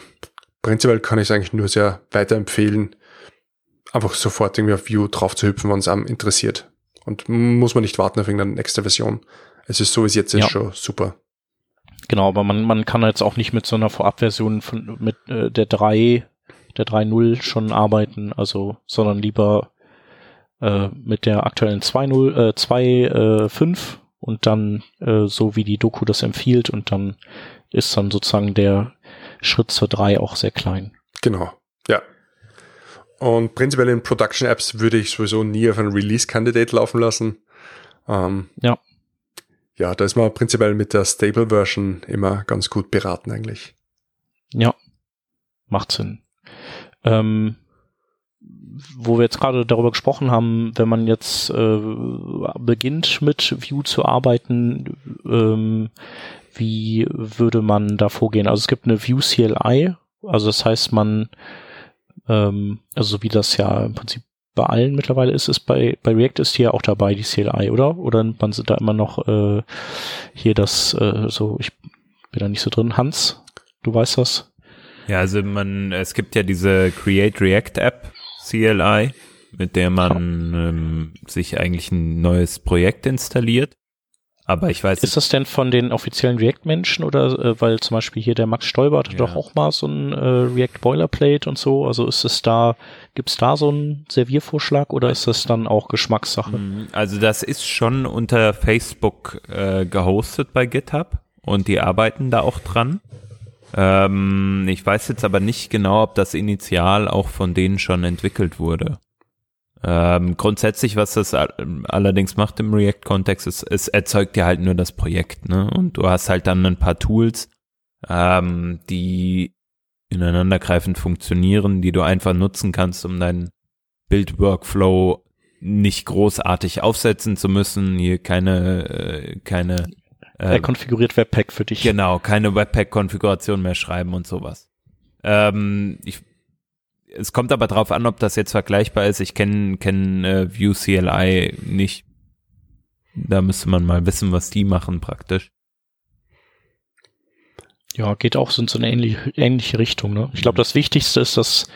prinzipiell kann ich es eigentlich nur sehr weiterempfehlen, einfach sofort irgendwie auf View drauf zu hüpfen, wenn es einem interessiert. Und muss man nicht warten auf irgendeine nächste Version. Es ist so, wie es jetzt ja. ist, schon super. Genau, aber man, man kann jetzt auch nicht mit so einer Vorabversion von mit äh, der 3, der 3.0 schon arbeiten, also, sondern lieber äh, mit der aktuellen 2.0, äh, 2.5 äh, und dann äh, so wie die Doku das empfiehlt und dann ist dann sozusagen der Schritt zur 3 auch sehr klein. Genau, ja. Und prinzipiell in Production Apps würde ich sowieso nie auf einen Release Candidate laufen lassen. Ähm, Ja. Ja, da ist man prinzipiell mit der Stable Version immer ganz gut beraten eigentlich. Ja, macht Sinn. Ähm, wo wir jetzt gerade darüber gesprochen haben, wenn man jetzt äh, beginnt mit Vue zu arbeiten, ähm, wie würde man da vorgehen? Also es gibt eine Vue CLI, also das heißt man, ähm, also so wie das ja im Prinzip bei allen mittlerweile ist, ist bei, bei React ist hier auch dabei die CLI, oder? Oder man da immer noch äh, hier das, äh, so, ich bin da nicht so drin. Hans, du weißt das? Ja, also man, es gibt ja diese Create React App, CLI, mit der man ähm, sich eigentlich ein neues Projekt installiert. Aber ich weiß Ist das denn von den offiziellen React-Menschen oder äh, weil zum Beispiel hier der Max Stolber hatte Ja. doch auch mal so ein äh, React Boilerplate und so. Also ist es da, gibt's da so einen Serviervorschlag oder ist das dann auch Geschmackssache? Mhm. Also das ist schon unter Facebook äh, gehostet bei GitHub und die arbeiten da auch dran. Ähm, ich weiß jetzt aber nicht genau, ob das initial auch von denen schon entwickelt wurde. Ähm, grundsätzlich, was das all- allerdings macht im React-Kontext, ist, es erzeugt ja halt nur das Projekt, ne? Und du hast halt dann ein paar Tools, ähm, die ineinandergreifend funktionieren, die du einfach nutzen kannst, um deinen Build-Workflow nicht großartig aufsetzen zu müssen, hier keine, äh, keine, Er äh, konfiguriert Webpack für dich. genau, keine Webpack-Konfiguration mehr schreiben und sowas. Ähm, ich, es kommt aber drauf an, ob das jetzt vergleichbar ist. Ich kenne kenn, äh, Vue CLI nicht. Da müsste man mal wissen, was die machen praktisch. Ja, geht auch so in so eine ähnliche, ähnliche Richtung. Ne? Ich glaube, das Wichtigste ist, dass,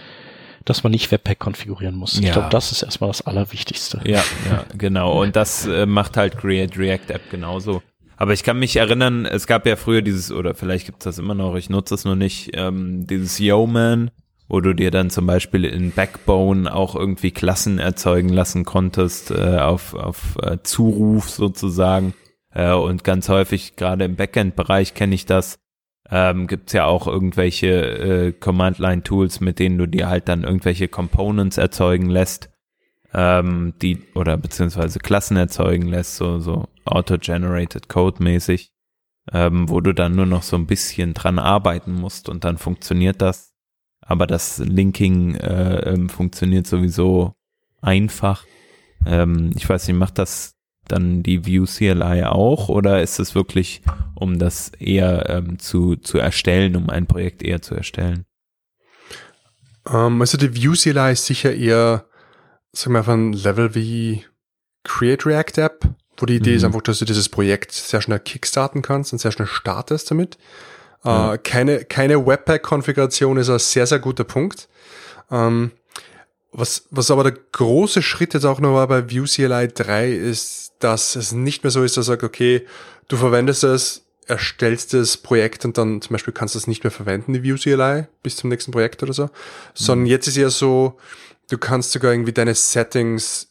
dass man nicht Webpack konfigurieren muss. Ich Ja. glaube, das ist erstmal das Allerwichtigste. Ja, ja, genau. Und das äh, macht halt Create React App genauso. Aber ich kann mich erinnern, es gab ja früher dieses, oder vielleicht gibt's das immer noch, ich nutze es nur nicht, ähm, dieses Yeoman, wo du dir dann zum Beispiel in Backbone auch irgendwie Klassen erzeugen lassen konntest, äh, auf, auf äh, Zuruf sozusagen. Äh, und ganz häufig, gerade im Backend-Bereich kenne ich das, ähm, gibt's ja auch irgendwelche äh, Command-Line-Tools, mit denen du dir halt dann irgendwelche Components erzeugen lässt ähm, die oder beziehungsweise Klassen erzeugen lässt, so, so auto-generated Code mäßig, ähm, wo du dann nur noch so ein bisschen dran arbeiten musst und dann funktioniert das. Aber das Linking äh, ähm, funktioniert sowieso einfach. Ähm, ich weiß nicht, macht das dann die Vue CLI auch oder ist es wirklich, um das eher ähm, zu, zu erstellen, um ein Projekt eher zu erstellen? Ähm, also die Vue CLI ist sicher eher, sagen wir mal, von Level wie Create React App, wo die Idee Mhm. ist einfach, dass du dieses Projekt sehr schnell kickstarten kannst und sehr schnell startest damit. Ja. Äh, keine, keine Webpack-Konfiguration ist ein sehr, sehr guter Punkt. Ähm, was, was aber der große Schritt jetzt auch noch war bei Vue CLI 3 ist, dass es nicht mehr so ist, dass er sagt, okay, du verwendest es, erstellst das Projekt und dann zum Beispiel kannst du es nicht mehr verwenden, die Vue CLI, bis zum nächsten Projekt oder so. Sondern jetzt ist ja so, du kannst sogar irgendwie deine Settings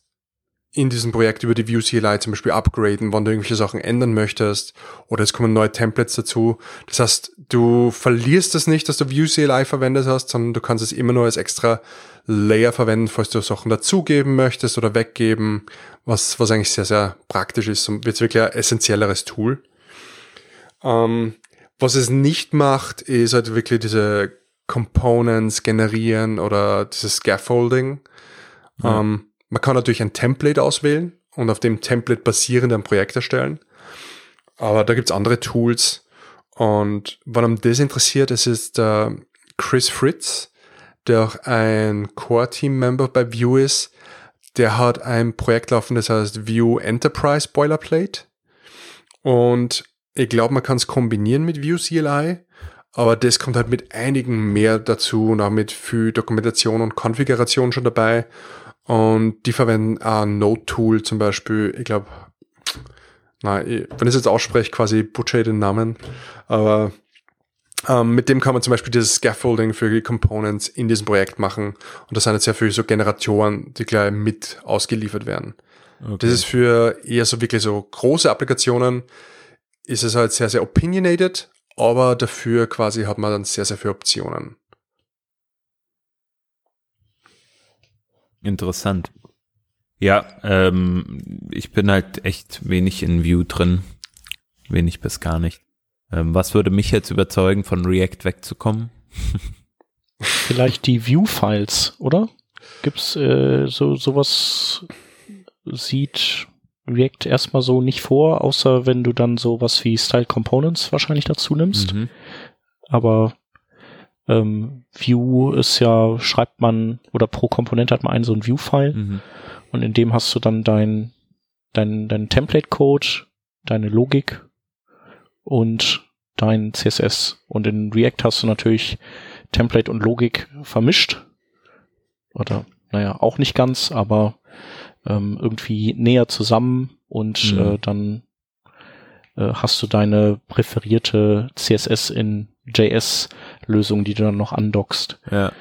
in diesem Projekt über die Vue CLI zum Beispiel upgraden, wann du irgendwelche Sachen ändern möchtest oder es kommen neue Templates dazu. Das heißt, du verlierst es nicht, dass du Vue CLI verwendet hast, sondern du kannst es immer nur als extra Layer verwenden, falls du Sachen dazugeben möchtest oder weggeben, was, was eigentlich sehr, sehr praktisch ist und wird wirklich ein essentielleres Tool. Ähm, was es nicht macht, ist halt wirklich diese Components generieren oder dieses Scaffolding. Ja. Ähm, man kann natürlich ein Template auswählen und auf dem Template basierend ein Projekt erstellen. Aber da gibt's andere Tools. Und wenn einem das interessiert, es ist äh, Chris Fritz, der auch ein Core-Team-Member bei Vue ist. Der hat ein Projekt laufen, das heißt Vue Enterprise Boilerplate. Und ich glaube, man kann es kombinieren mit Vue CLI, aber das kommt halt mit einigen mehr dazu und auch mit viel Dokumentation und Konfiguration schon dabei. Und die verwenden ein Node-Tool zum Beispiel, ich glaube, na, ich- wenn ich es jetzt ausspreche, quasi butcher ich den Namen, aber ähm, mit dem kann man zum Beispiel dieses Scaffolding für die Components in diesem Projekt machen. Und das sind jetzt sehr viele so Generatoren, die gleich mit ausgeliefert werden. Okay. Das ist für eher so wirklich so große Applikationen, ist es halt sehr, sehr opinionated, aber dafür quasi hat man dann sehr, sehr viele Optionen. Interessant. Ja, ähm, ich bin halt echt wenig in Vue drin. Wenig bis gar nicht. Ähm, was würde mich jetzt überzeugen, von React wegzukommen? Vielleicht die View-Files, oder? Gibt's äh, so sowas sieht React erstmal so nicht vor, außer wenn du dann sowas wie Style Components wahrscheinlich dazu nimmst. Mhm. Aber ähm, View ist ja, schreibt man, oder pro Komponente hat man einen so ein View-File Mhm. und in dem hast du dann dein, dein, dein Template-Code, deine Logik und dein CSS. Und in React hast du natürlich Template und Logik vermischt. Oder, naja, auch nicht ganz, aber ähm, irgendwie näher zusammen und Mhm. äh, dann äh, hast du deine präferierte CSS in JS-Lösung, die du dann noch andockst. Ja.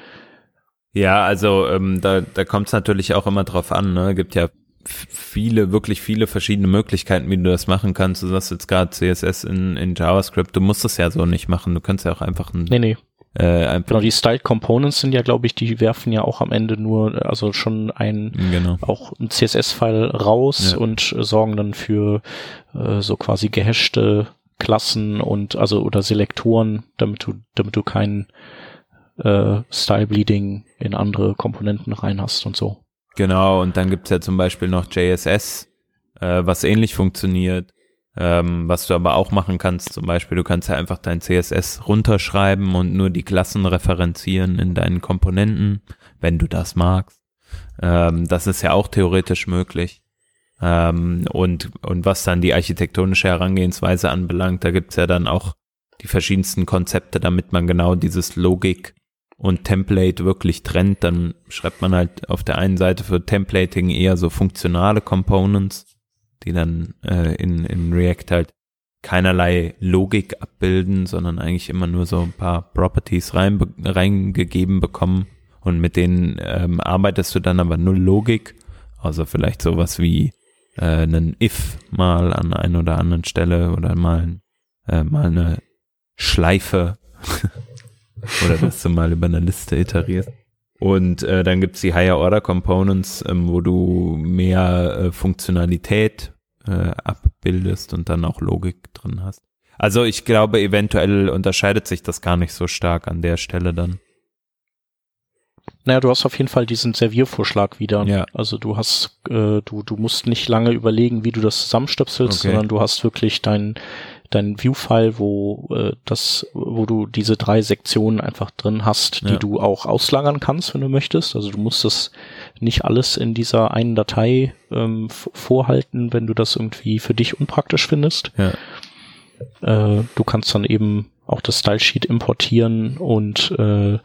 Ja, also ähm, da, da kommt es natürlich auch immer drauf an. Ne? Gibt ja viele, wirklich viele verschiedene Möglichkeiten, wie du das machen kannst. Du sagst jetzt gerade CSS in, in JavaScript. Du musst es ja so nicht machen. Du kannst ja auch einfach ein, Nee, nee, äh, genau, die Styled Components sind ja, glaube ich, die werfen ja auch am Ende nur, also schon ein genau. auch ein CSS-File raus Ja. und äh, sorgen dann für äh, so quasi gehashte Klassen und also oder Selektoren, damit du damit du kein äh, Style Bleeding in andere Komponenten rein hast und so. Genau, und dann gibt's ja zum Beispiel noch JSS, äh, was ähnlich funktioniert. Ähm, was du aber auch machen kannst, zum Beispiel, du kannst ja einfach dein CSS runterschreiben und nur die Klassen referenzieren in deinen Komponenten, wenn du das magst. Ähm, das ist ja auch theoretisch möglich. Ähm, und, und was dann die architektonische Herangehensweise anbelangt, da gibt's ja dann auch die verschiedensten Konzepte, damit man genau dieses Logik und Template wirklich trennt, dann schreibt man halt auf der einen Seite für Templating eher so funktionale Components, die dann äh, in, in React halt keinerlei Logik abbilden, sondern eigentlich immer nur so ein paar Properties rein, reingegeben bekommen. Und mit denen ähm, arbeitest du dann aber null Logik, also vielleicht sowas wie äh, einen if mal an einer oder anderen Stelle oder mal, äh, mal eine Schleife. Oder dass du mal über eine Liste iterierst. Und äh, dann gibt's die Higher Order Components, ähm, wo du mehr äh, Funktionalität äh, abbildest und dann auch Logik drin hast. Also ich glaube, eventuell unterscheidet sich das gar nicht so stark an der Stelle dann. Naja, du hast auf jeden Fall diesen Serviervorschlag wieder. Ja. Also du hast, äh, du, du musst nicht lange überlegen, wie du das zusammenstöpselst, Okay. sondern du hast wirklich dein, dein View-File, wo äh, das, wo du diese drei Sektionen einfach drin hast, die Ja. du auch auslagern kannst, wenn du möchtest. Also du musst das nicht alles in dieser einen Datei ähm, vorhalten, wenn du das irgendwie für dich unpraktisch findest. Ja. Äh, du kannst dann eben auch das Style Sheet importieren und äh,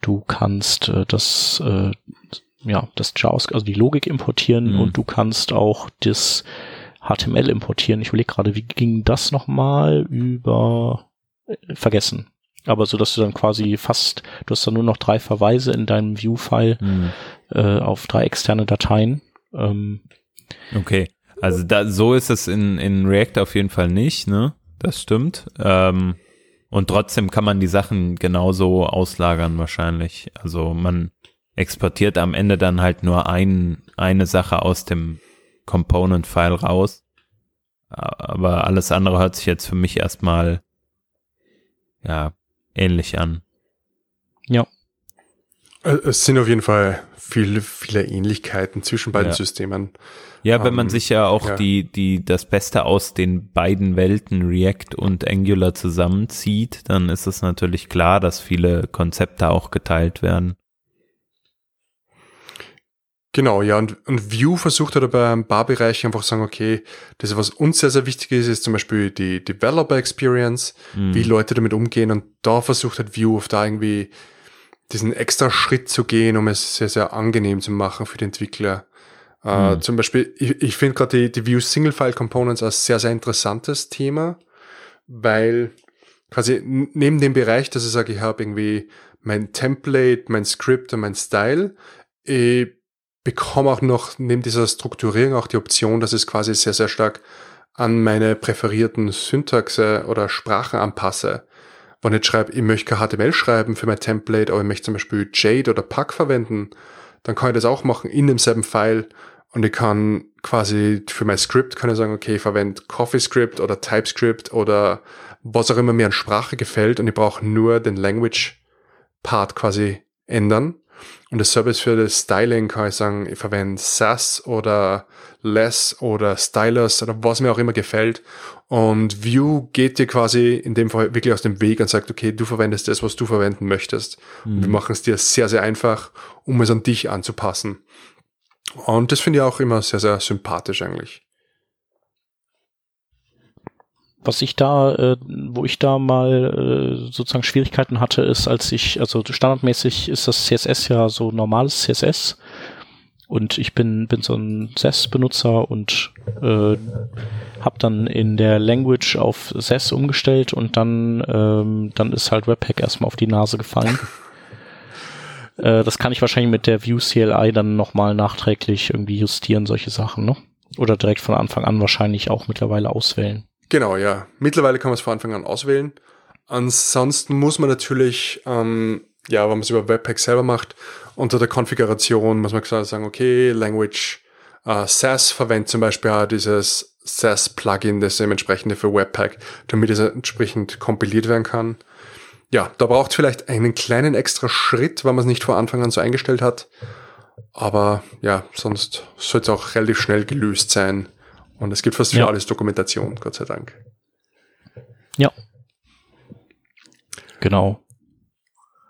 du kannst äh, das äh, ja das JavaScript, also die Logik importieren Mhm. und du kannst auch das HTML importieren. Ich überlege gerade, wie ging das nochmal über äh, vergessen. Aber so, dass du dann quasi fast, du hast dann nur noch drei Verweise in deinem View-File Hm. äh, auf drei externe Dateien. Ähm, Okay. Also da, so ist es in, in React auf jeden Fall nicht, ne? Das stimmt. Ähm, und trotzdem kann man die Sachen genauso auslagern wahrscheinlich. Also man exportiert am Ende dann halt nur ein, eine Sache aus dem Component-File raus. Aber alles andere hört sich jetzt für mich erstmal ja ähnlich an. Äh, Es sind auf jeden Fall viele, viele Ähnlichkeiten zwischen beiden Ja. Systemen. Ja, wenn man Ähm, sich ja auch ja. die, die, das Beste aus den beiden Welten React und Angular zusammenzieht, dann ist es natürlich klar, dass viele Konzepte auch geteilt werden. Genau, ja, und, und Vue versucht oder bei ein paar Bereichen einfach sagen, okay, das was uns sehr, sehr wichtig ist, ist zum Beispiel die Developer Experience, Mhm. wie Leute damit umgehen und da versucht halt Vue auf da irgendwie diesen extra Schritt zu gehen, um es sehr, sehr angenehm zu machen für die Entwickler. Äh, Mhm. zum Beispiel, ich, ich finde gerade die, die Vue Single File Components ein sehr, sehr interessantes Thema, weil quasi neben dem Bereich, dass ich sage, ich habe irgendwie mein Template, mein Script und mein Style, ich bekomme auch noch neben dieser Strukturierung auch die Option, dass es quasi sehr, sehr stark an meine präferierten Syntaxe oder Sprachen anpasse. Wenn ich schreibe, ich möchte kein HTML schreiben für mein Template, aber ich möchte zum Beispiel Jade oder Pack verwenden, dann kann ich das auch machen in demselben File und ich kann quasi für mein Script kann ich sagen, okay, ich verwende CoffeeScript oder TypeScript oder was auch immer mir an Sprache gefällt und ich brauche nur den Language Part quasi ändern. Und das Service für das Styling kann ich sagen, ich verwende SAS oder Less oder Stylus oder was mir auch immer gefällt. Und Vue geht dir quasi in dem Fall wirklich aus dem Weg und sagt, okay, du verwendest das, was du verwenden möchtest. Mhm. Wir machen es dir sehr, sehr einfach, um es an dich anzupassen. Und das finde ich auch immer sehr, sehr sympathisch eigentlich. Was ich da, äh, wo ich da mal äh, sozusagen Schwierigkeiten hatte, ist, als ich, also standardmäßig ist das CSS ja so normales CSS und ich bin, bin so ein SES-Benutzer und äh, habe dann in der Language auf SES umgestellt und dann, ähm, dann ist halt Webpack erstmal auf die Nase gefallen. äh, das kann ich wahrscheinlich mit der View CLI dann nochmal nachträglich irgendwie justieren, solche Sachen, ne? Oder direkt von Anfang an wahrscheinlich auch mittlerweile auswählen. Genau, ja. Mittlerweile kann man es von Anfang an auswählen. Ansonsten muss man natürlich, ähm, ja, wenn man es über Webpack selber macht, unter der Konfiguration muss man sagen, okay, Language äh, SAS verwendet zum Beispiel auch dieses SAS-Plugin, das dementsprechende für Webpack, damit es entsprechend kompiliert werden kann. Ja, da braucht es vielleicht einen kleinen extra Schritt, wenn man es nicht von Anfang an so eingestellt hat. Aber ja, sonst soll es auch relativ schnell gelöst sein. Und es gibt fast für ja. alles Dokumentation, Gott sei Dank. Ja. Genau.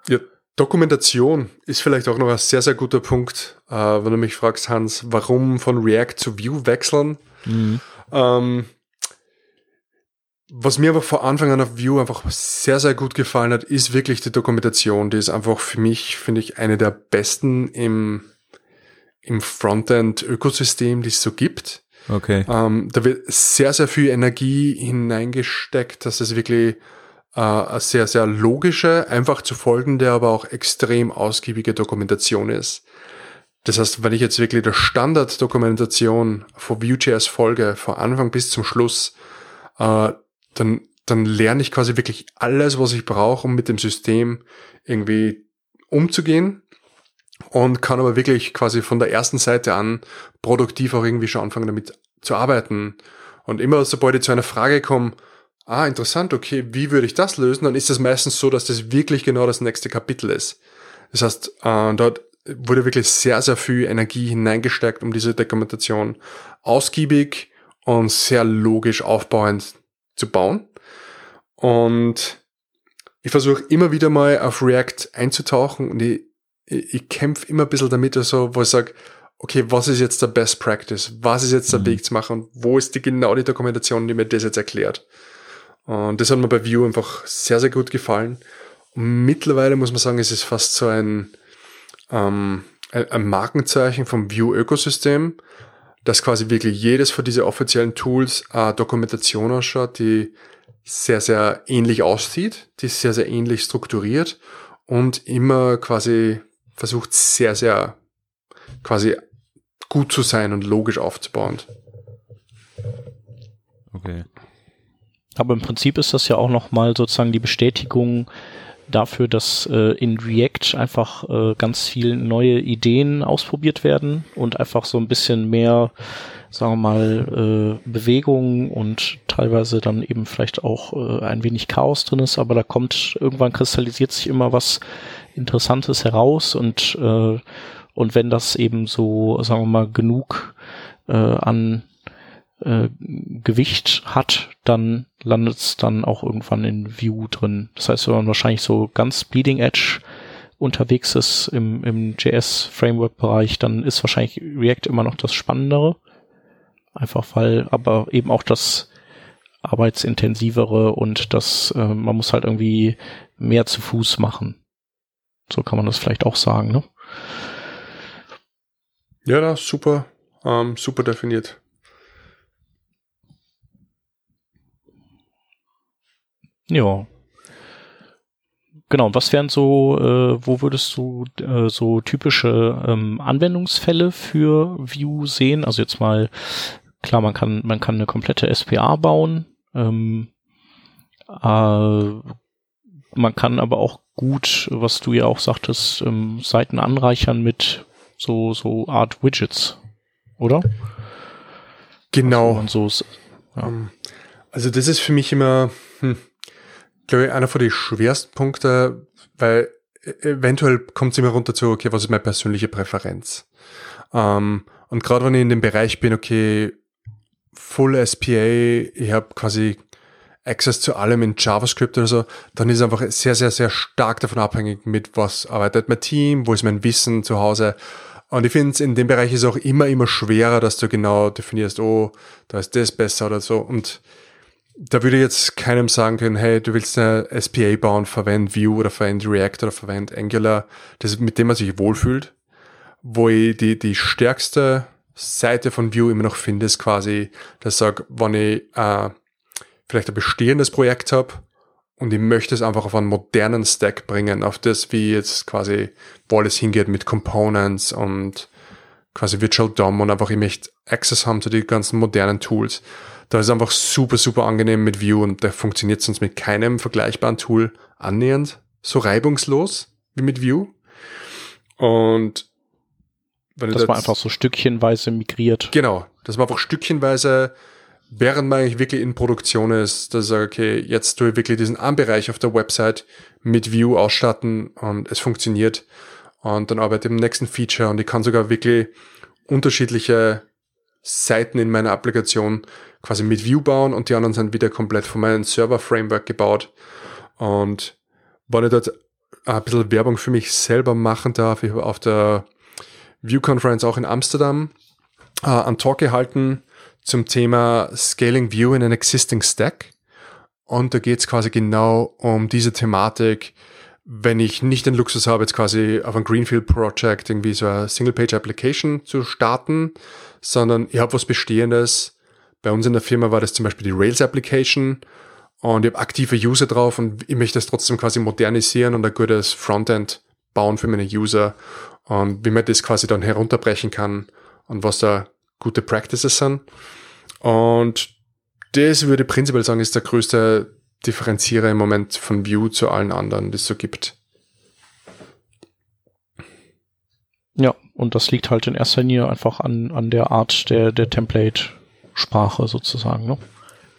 Ja, Dokumentation ist vielleicht auch noch ein sehr, sehr guter Punkt, äh, wenn du mich fragst, Hans, warum von React zu Vue wechseln. Mhm. Ähm, was mir aber vor Anfang an auf Vue einfach sehr, sehr gut gefallen hat, ist wirklich die Dokumentation. Die ist einfach für mich, finde ich, eine der besten im, im Frontend-Ökosystem, die es so gibt. Okay. Ähm, da wird sehr, sehr viel Energie hineingesteckt, dass es wirklich äh, eine sehr, sehr logische, einfach zu folgende, aber auch extrem ausgiebige Dokumentation ist. Das heißt, wenn ich jetzt wirklich der Standarddokumentation von Vue.js folge, von Anfang bis zum Schluss, äh, dann, dann lerne ich quasi wirklich alles, was ich brauche, um mit dem System irgendwie umzugehen und kann aber wirklich quasi von der ersten Seite an produktiv auch irgendwie schon anfangen damit zu arbeiten. Und immer sobald ich zu einer Frage komme, ah, interessant, okay, wie würde ich das lösen, dann ist es meistens so, dass das wirklich genau das nächste Kapitel ist. Das heißt, äh, dort wurde wirklich sehr, sehr viel Energie hineingesteckt, um diese Dokumentation ausgiebig und sehr logisch aufbauend zu bauen. Und ich versuche immer wieder mal auf React einzutauchen und ich ich, ich kämpfe immer ein bisschen damit, also, wo ich sage, okay, was ist jetzt der Best Practice? Was ist jetzt der mhm. Weg zu machen? Und wo ist die genau die Dokumentation, die mir das jetzt erklärt? Und das hat mir bei Vue einfach sehr, sehr gut gefallen. Und mittlerweile muss man sagen, es ist fast so ein, ähm, ein Markenzeichen vom Vue-Ökosystem, dass quasi wirklich jedes von diesen offiziellen Tools eine Dokumentation ausschaut, die sehr, sehr ähnlich aussieht, die sehr, sehr ähnlich strukturiert und immer quasi versucht sehr, sehr quasi gut zu sein und logisch aufzubauen. Okay. Aber im Prinzip ist das ja auch nochmal sozusagen die Bestätigung dafür, dass äh, in React einfach äh, ganz viele neue Ideen ausprobiert werden und einfach so ein bisschen mehr, sagen wir mal, äh, Bewegung und teilweise dann eben vielleicht auch äh, ein wenig Chaos drin ist, aber da kommt, irgendwann kristallisiert sich immer was Interessantes heraus und, äh, und wenn das eben so, sagen wir mal, genug äh, an äh, Gewicht hat, dann landet es dann auch irgendwann in View drin. Das heißt, wenn man wahrscheinlich so ganz Bleeding Edge unterwegs ist im, im JS-Framework-Bereich, dann ist wahrscheinlich React immer noch das Spannendere. Einfach weil, aber eben auch das arbeitsintensivere und das, äh, man muss halt irgendwie mehr zu Fuß machen. So kann man das vielleicht auch sagen, ne? Ja, das super, ähm, super definiert. Ja. Genau, was wären so, äh, wo würdest du äh, so typische ähm, Anwendungsfälle für Vue sehen? Also jetzt mal, klar, man kann, man kann eine komplette SPA bauen. Ähm, äh, man kann aber auch gut, was du ja auch sagtest, ähm, Seiten anreichern mit so, so Art Widgets. oder? Genau. Also, so, ja. also das ist für mich immer, hm, glaube ich, einer von den schwersten Punkten, weil e-, eventuell kommt es immer runter zu, okay, was ist meine persönliche Präferenz? Ähm, und gerade wenn ich in dem Bereich bin, okay, Full SPA, ich habe quasi Access zu allem in JavaScript oder so, dann ist es einfach sehr, sehr, sehr stark davon abhängig, mit was arbeitet mein Team, wo ist mein Wissen zu Hause. Und ich finde, in dem Bereich ist es auch immer, immer schwerer, dass du genau definierst, oh, da ist das besser oder so. Und da würde jetzt keinem sagen können, hey, du willst eine SPA bauen, verwend Vue oder verwend React oder verwend Angular. Das mit dem man sich wohlfühlt. Wo ich die, die stärkste Seite von Vue immer noch finde, ist quasi, dass ich sage, wenn ich äh, vielleicht ein bestehendes Projekt habe und ich möchte es einfach auf einen modernen Stack bringen, auf das, wie jetzt quasi, wo alles hingeht mit Components und quasi Virtual DOM und einfach ich möchte Access haben zu den ganzen modernen Tools. Da ist einfach super, super angenehm mit Vue und der funktioniert sonst mit keinem vergleichbaren Tool annähernd so reibungslos wie mit Vue. Und wenn dass man einfach so stückchenweise migriert. Genau, dass man einfach stückchenweise während man eigentlich wirklich in Produktion ist, dass ich sage, okay, jetzt tue ich wirklich diesen Anbereich auf der Website mit View ausstatten und es funktioniert. Und dann arbeite ich im nächsten Feature und ich kann sogar wirklich unterschiedliche Seiten in meiner Applikation quasi mit View bauen und die anderen sind wieder komplett von meinem Server-Framework gebaut. Und wenn ich dort ein bisschen Werbung für mich selber machen darf, ich habe auf der View Conference auch in Amsterdam äh, einen Talk gehalten, zum Thema Scaling View in an Existing Stack. Und da geht es quasi genau um diese Thematik, wenn ich nicht den Luxus habe, jetzt quasi auf ein Greenfield Project irgendwie so eine Single-Page-Application zu starten, sondern ich habe was Bestehendes. Bei uns in der Firma war das zum Beispiel die Rails-Application und ich habe aktive User drauf und ich möchte das trotzdem quasi modernisieren und ein gutes Frontend bauen für meine User und wie man das quasi dann herunterbrechen kann und was da gute Practices sind. Und das würde prinzipiell sagen, ist der größte Differenzierer im Moment von Vue zu allen anderen, die es so gibt. Ja, und das liegt halt in erster Linie einfach an, an der Art der, der Template-Sprache sozusagen, ne?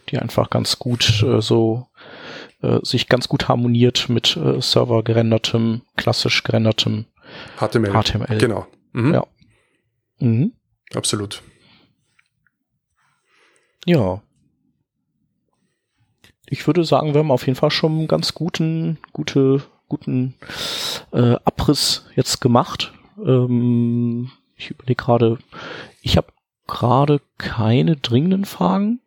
die einfach ganz gut äh, so äh, sich ganz gut harmoniert mit äh, Server gerendertem, klassisch gerendertem HTML. HTML. Genau. Mhm. Ja. Mhm. Absolut. Ja. Ich würde sagen, wir haben auf jeden Fall schon einen ganz guten, gute, guten äh, Abriss jetzt gemacht. Ähm, ich überlege gerade, ich habe gerade keine dringenden Fragen.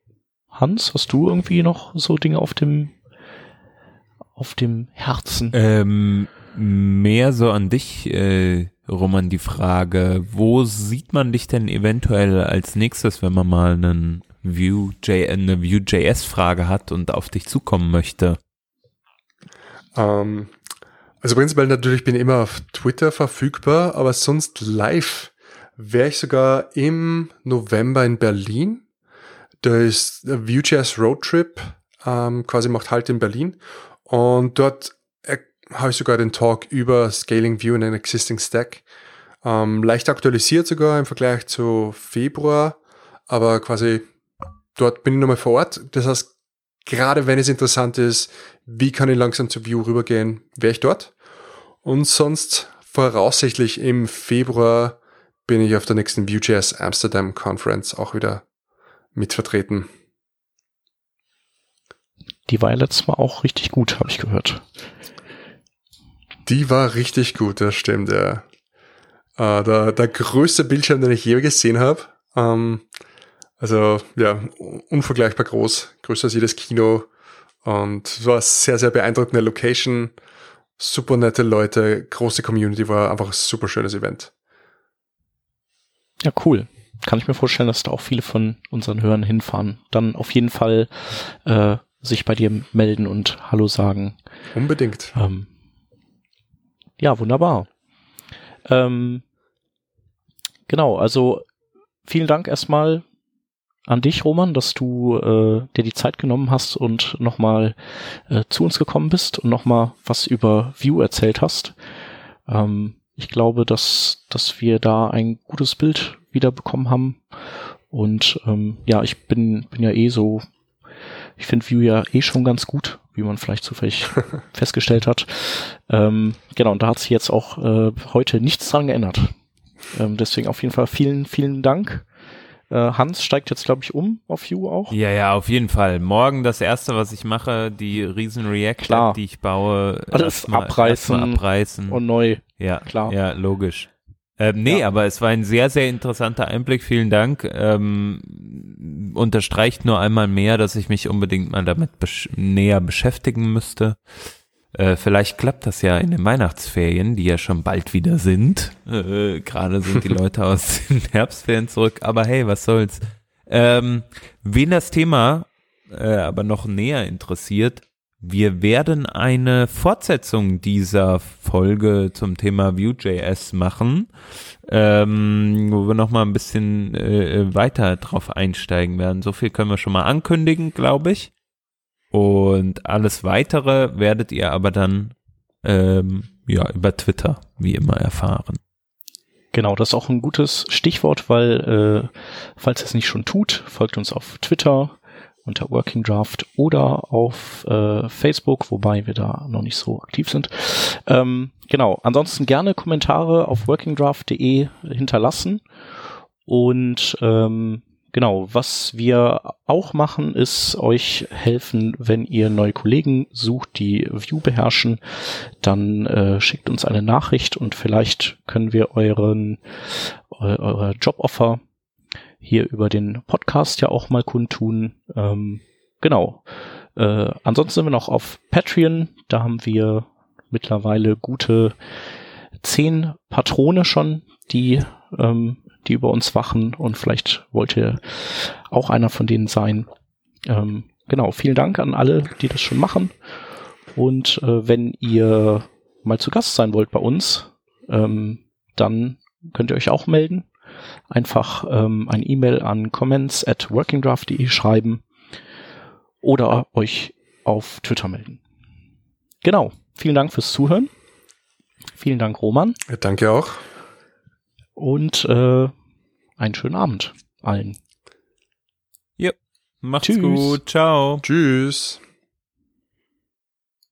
Hans, hast du irgendwie noch so Dinge auf dem auf dem Herzen? Ähm, mehr so an dich, äh, Roman, die Frage, wo sieht man dich denn eventuell als nächstes, wenn man mal einen Vue.js, eine Vue.js-Frage hat und auf dich zukommen möchte? Ähm, also prinzipiell natürlich bin ich immer auf Twitter verfügbar, aber sonst live wäre ich sogar im November in Berlin. Da ist Vue.js Roadtrip, ähm, quasi macht Halt in Berlin. Und dort äh, habe ich sogar den Talk über Scaling Vue in an Existing Stack. Ähm, leicht aktualisiert sogar im Vergleich zu Februar, aber quasi dort bin ich nochmal vor Ort. Das heißt, gerade wenn es interessant ist, wie kann ich langsam zu View rübergehen, wäre ich dort. Und sonst voraussichtlich im Februar bin ich auf der nächsten Vue.js Amsterdam Conference auch wieder mitvertreten. Die war ja letztes Mal auch richtig gut, habe ich gehört. Die war richtig gut, das stimmt, ja. Äh, der, der größte Bildschirm, den ich je gesehen habe. Ähm, also ja, unvergleichbar groß, größer als jedes Kino. Und es war eine sehr, sehr beeindruckende Location, super nette Leute, große Community, war einfach ein super schönes Event. Ja, cool. Kann ich mir vorstellen, dass da auch viele von unseren Hörern hinfahren. Dann auf jeden Fall äh, sich bei dir melden und Hallo sagen. Unbedingt. Ähm, ja, wunderbar. Ähm, genau, also vielen Dank erstmal an dich, Roman, dass du äh, dir die Zeit genommen hast und nochmal äh, zu uns gekommen bist und nochmal was über View erzählt hast. Ähm, ich glaube, dass, dass wir da ein gutes Bild wieder bekommen haben Und ähm, ja, ich bin, bin ja eh so, ich finde Vue ja eh schon ganz gut, wie man vielleicht zufällig festgestellt hat. Ähm, genau, und da hat sich jetzt auch äh, heute nichts dran geändert. Ähm, deswegen auf jeden Fall vielen, vielen Dank. Äh, Hans steigt jetzt, glaube ich, um auf Vue auch. Ja, ja, auf jeden Fall. Morgen das erste, was ich mache, die riesen React, die ich baue, alles mal, abreißen, abreißen und neu. Ja, klar. Ja, logisch. Ähm, nee, ja. aber es war ein sehr, sehr interessanter Einblick. Vielen Dank. Ähm, unterstreicht nur einmal mehr, dass ich mich unbedingt mal damit besch näher beschäftigen müsste. Äh, vielleicht klappt das ja in den Weihnachtsferien, die ja schon bald wieder sind. Äh, Gerade sind die Leute aus den Herbstferien zurück. Aber hey, was soll's. Ähm, wen das Thema äh, aber noch näher interessiert, wir werden eine Fortsetzung dieser Folge zum Thema Vue.js machen, ähm, wo wir nochmal ein bisschen äh, weiter drauf einsteigen werden. So viel können wir schon mal ankündigen, glaube ich. Und alles weitere werdet ihr aber dann ähm, ja über Twitter wie immer erfahren. Genau, das ist auch ein gutes Stichwort, weil äh, falls ihr es nicht schon tut, folgt uns auf Twitter, unter Working Draft oder auf äh, Facebook, wobei wir da noch nicht so aktiv sind. Ähm, genau, ansonsten gerne Kommentare auf workingdraft.de hinterlassen. Und ähm, genau, was wir auch machen, ist euch helfen, wenn ihr neue Kollegen sucht, die View beherrschen, dann äh, schickt uns eine Nachricht und vielleicht können wir euren eu eure Joboffer hier über den Podcast ja auch mal kundtun. Ähm, genau. Äh, ansonsten sind wir noch auf Patreon. Da haben wir mittlerweile gute zehn Patrone schon, die, ähm, die über uns wachen und vielleicht wollt ihr auch einer von denen sein. Ähm, genau, vielen Dank an alle, die das schon machen. Und äh, wenn ihr mal zu Gast sein wollt bei uns, ähm, dann könnt ihr euch auch melden einfach ähm, ein E-Mail an comments at workingdraft.de schreiben oder euch auf Twitter melden. Genau. Vielen Dank fürs Zuhören. Vielen Dank, Roman. Danke auch. Und äh, einen schönen Abend allen. Ja, macht's Tschüss. gut. Ciao. Tschüss.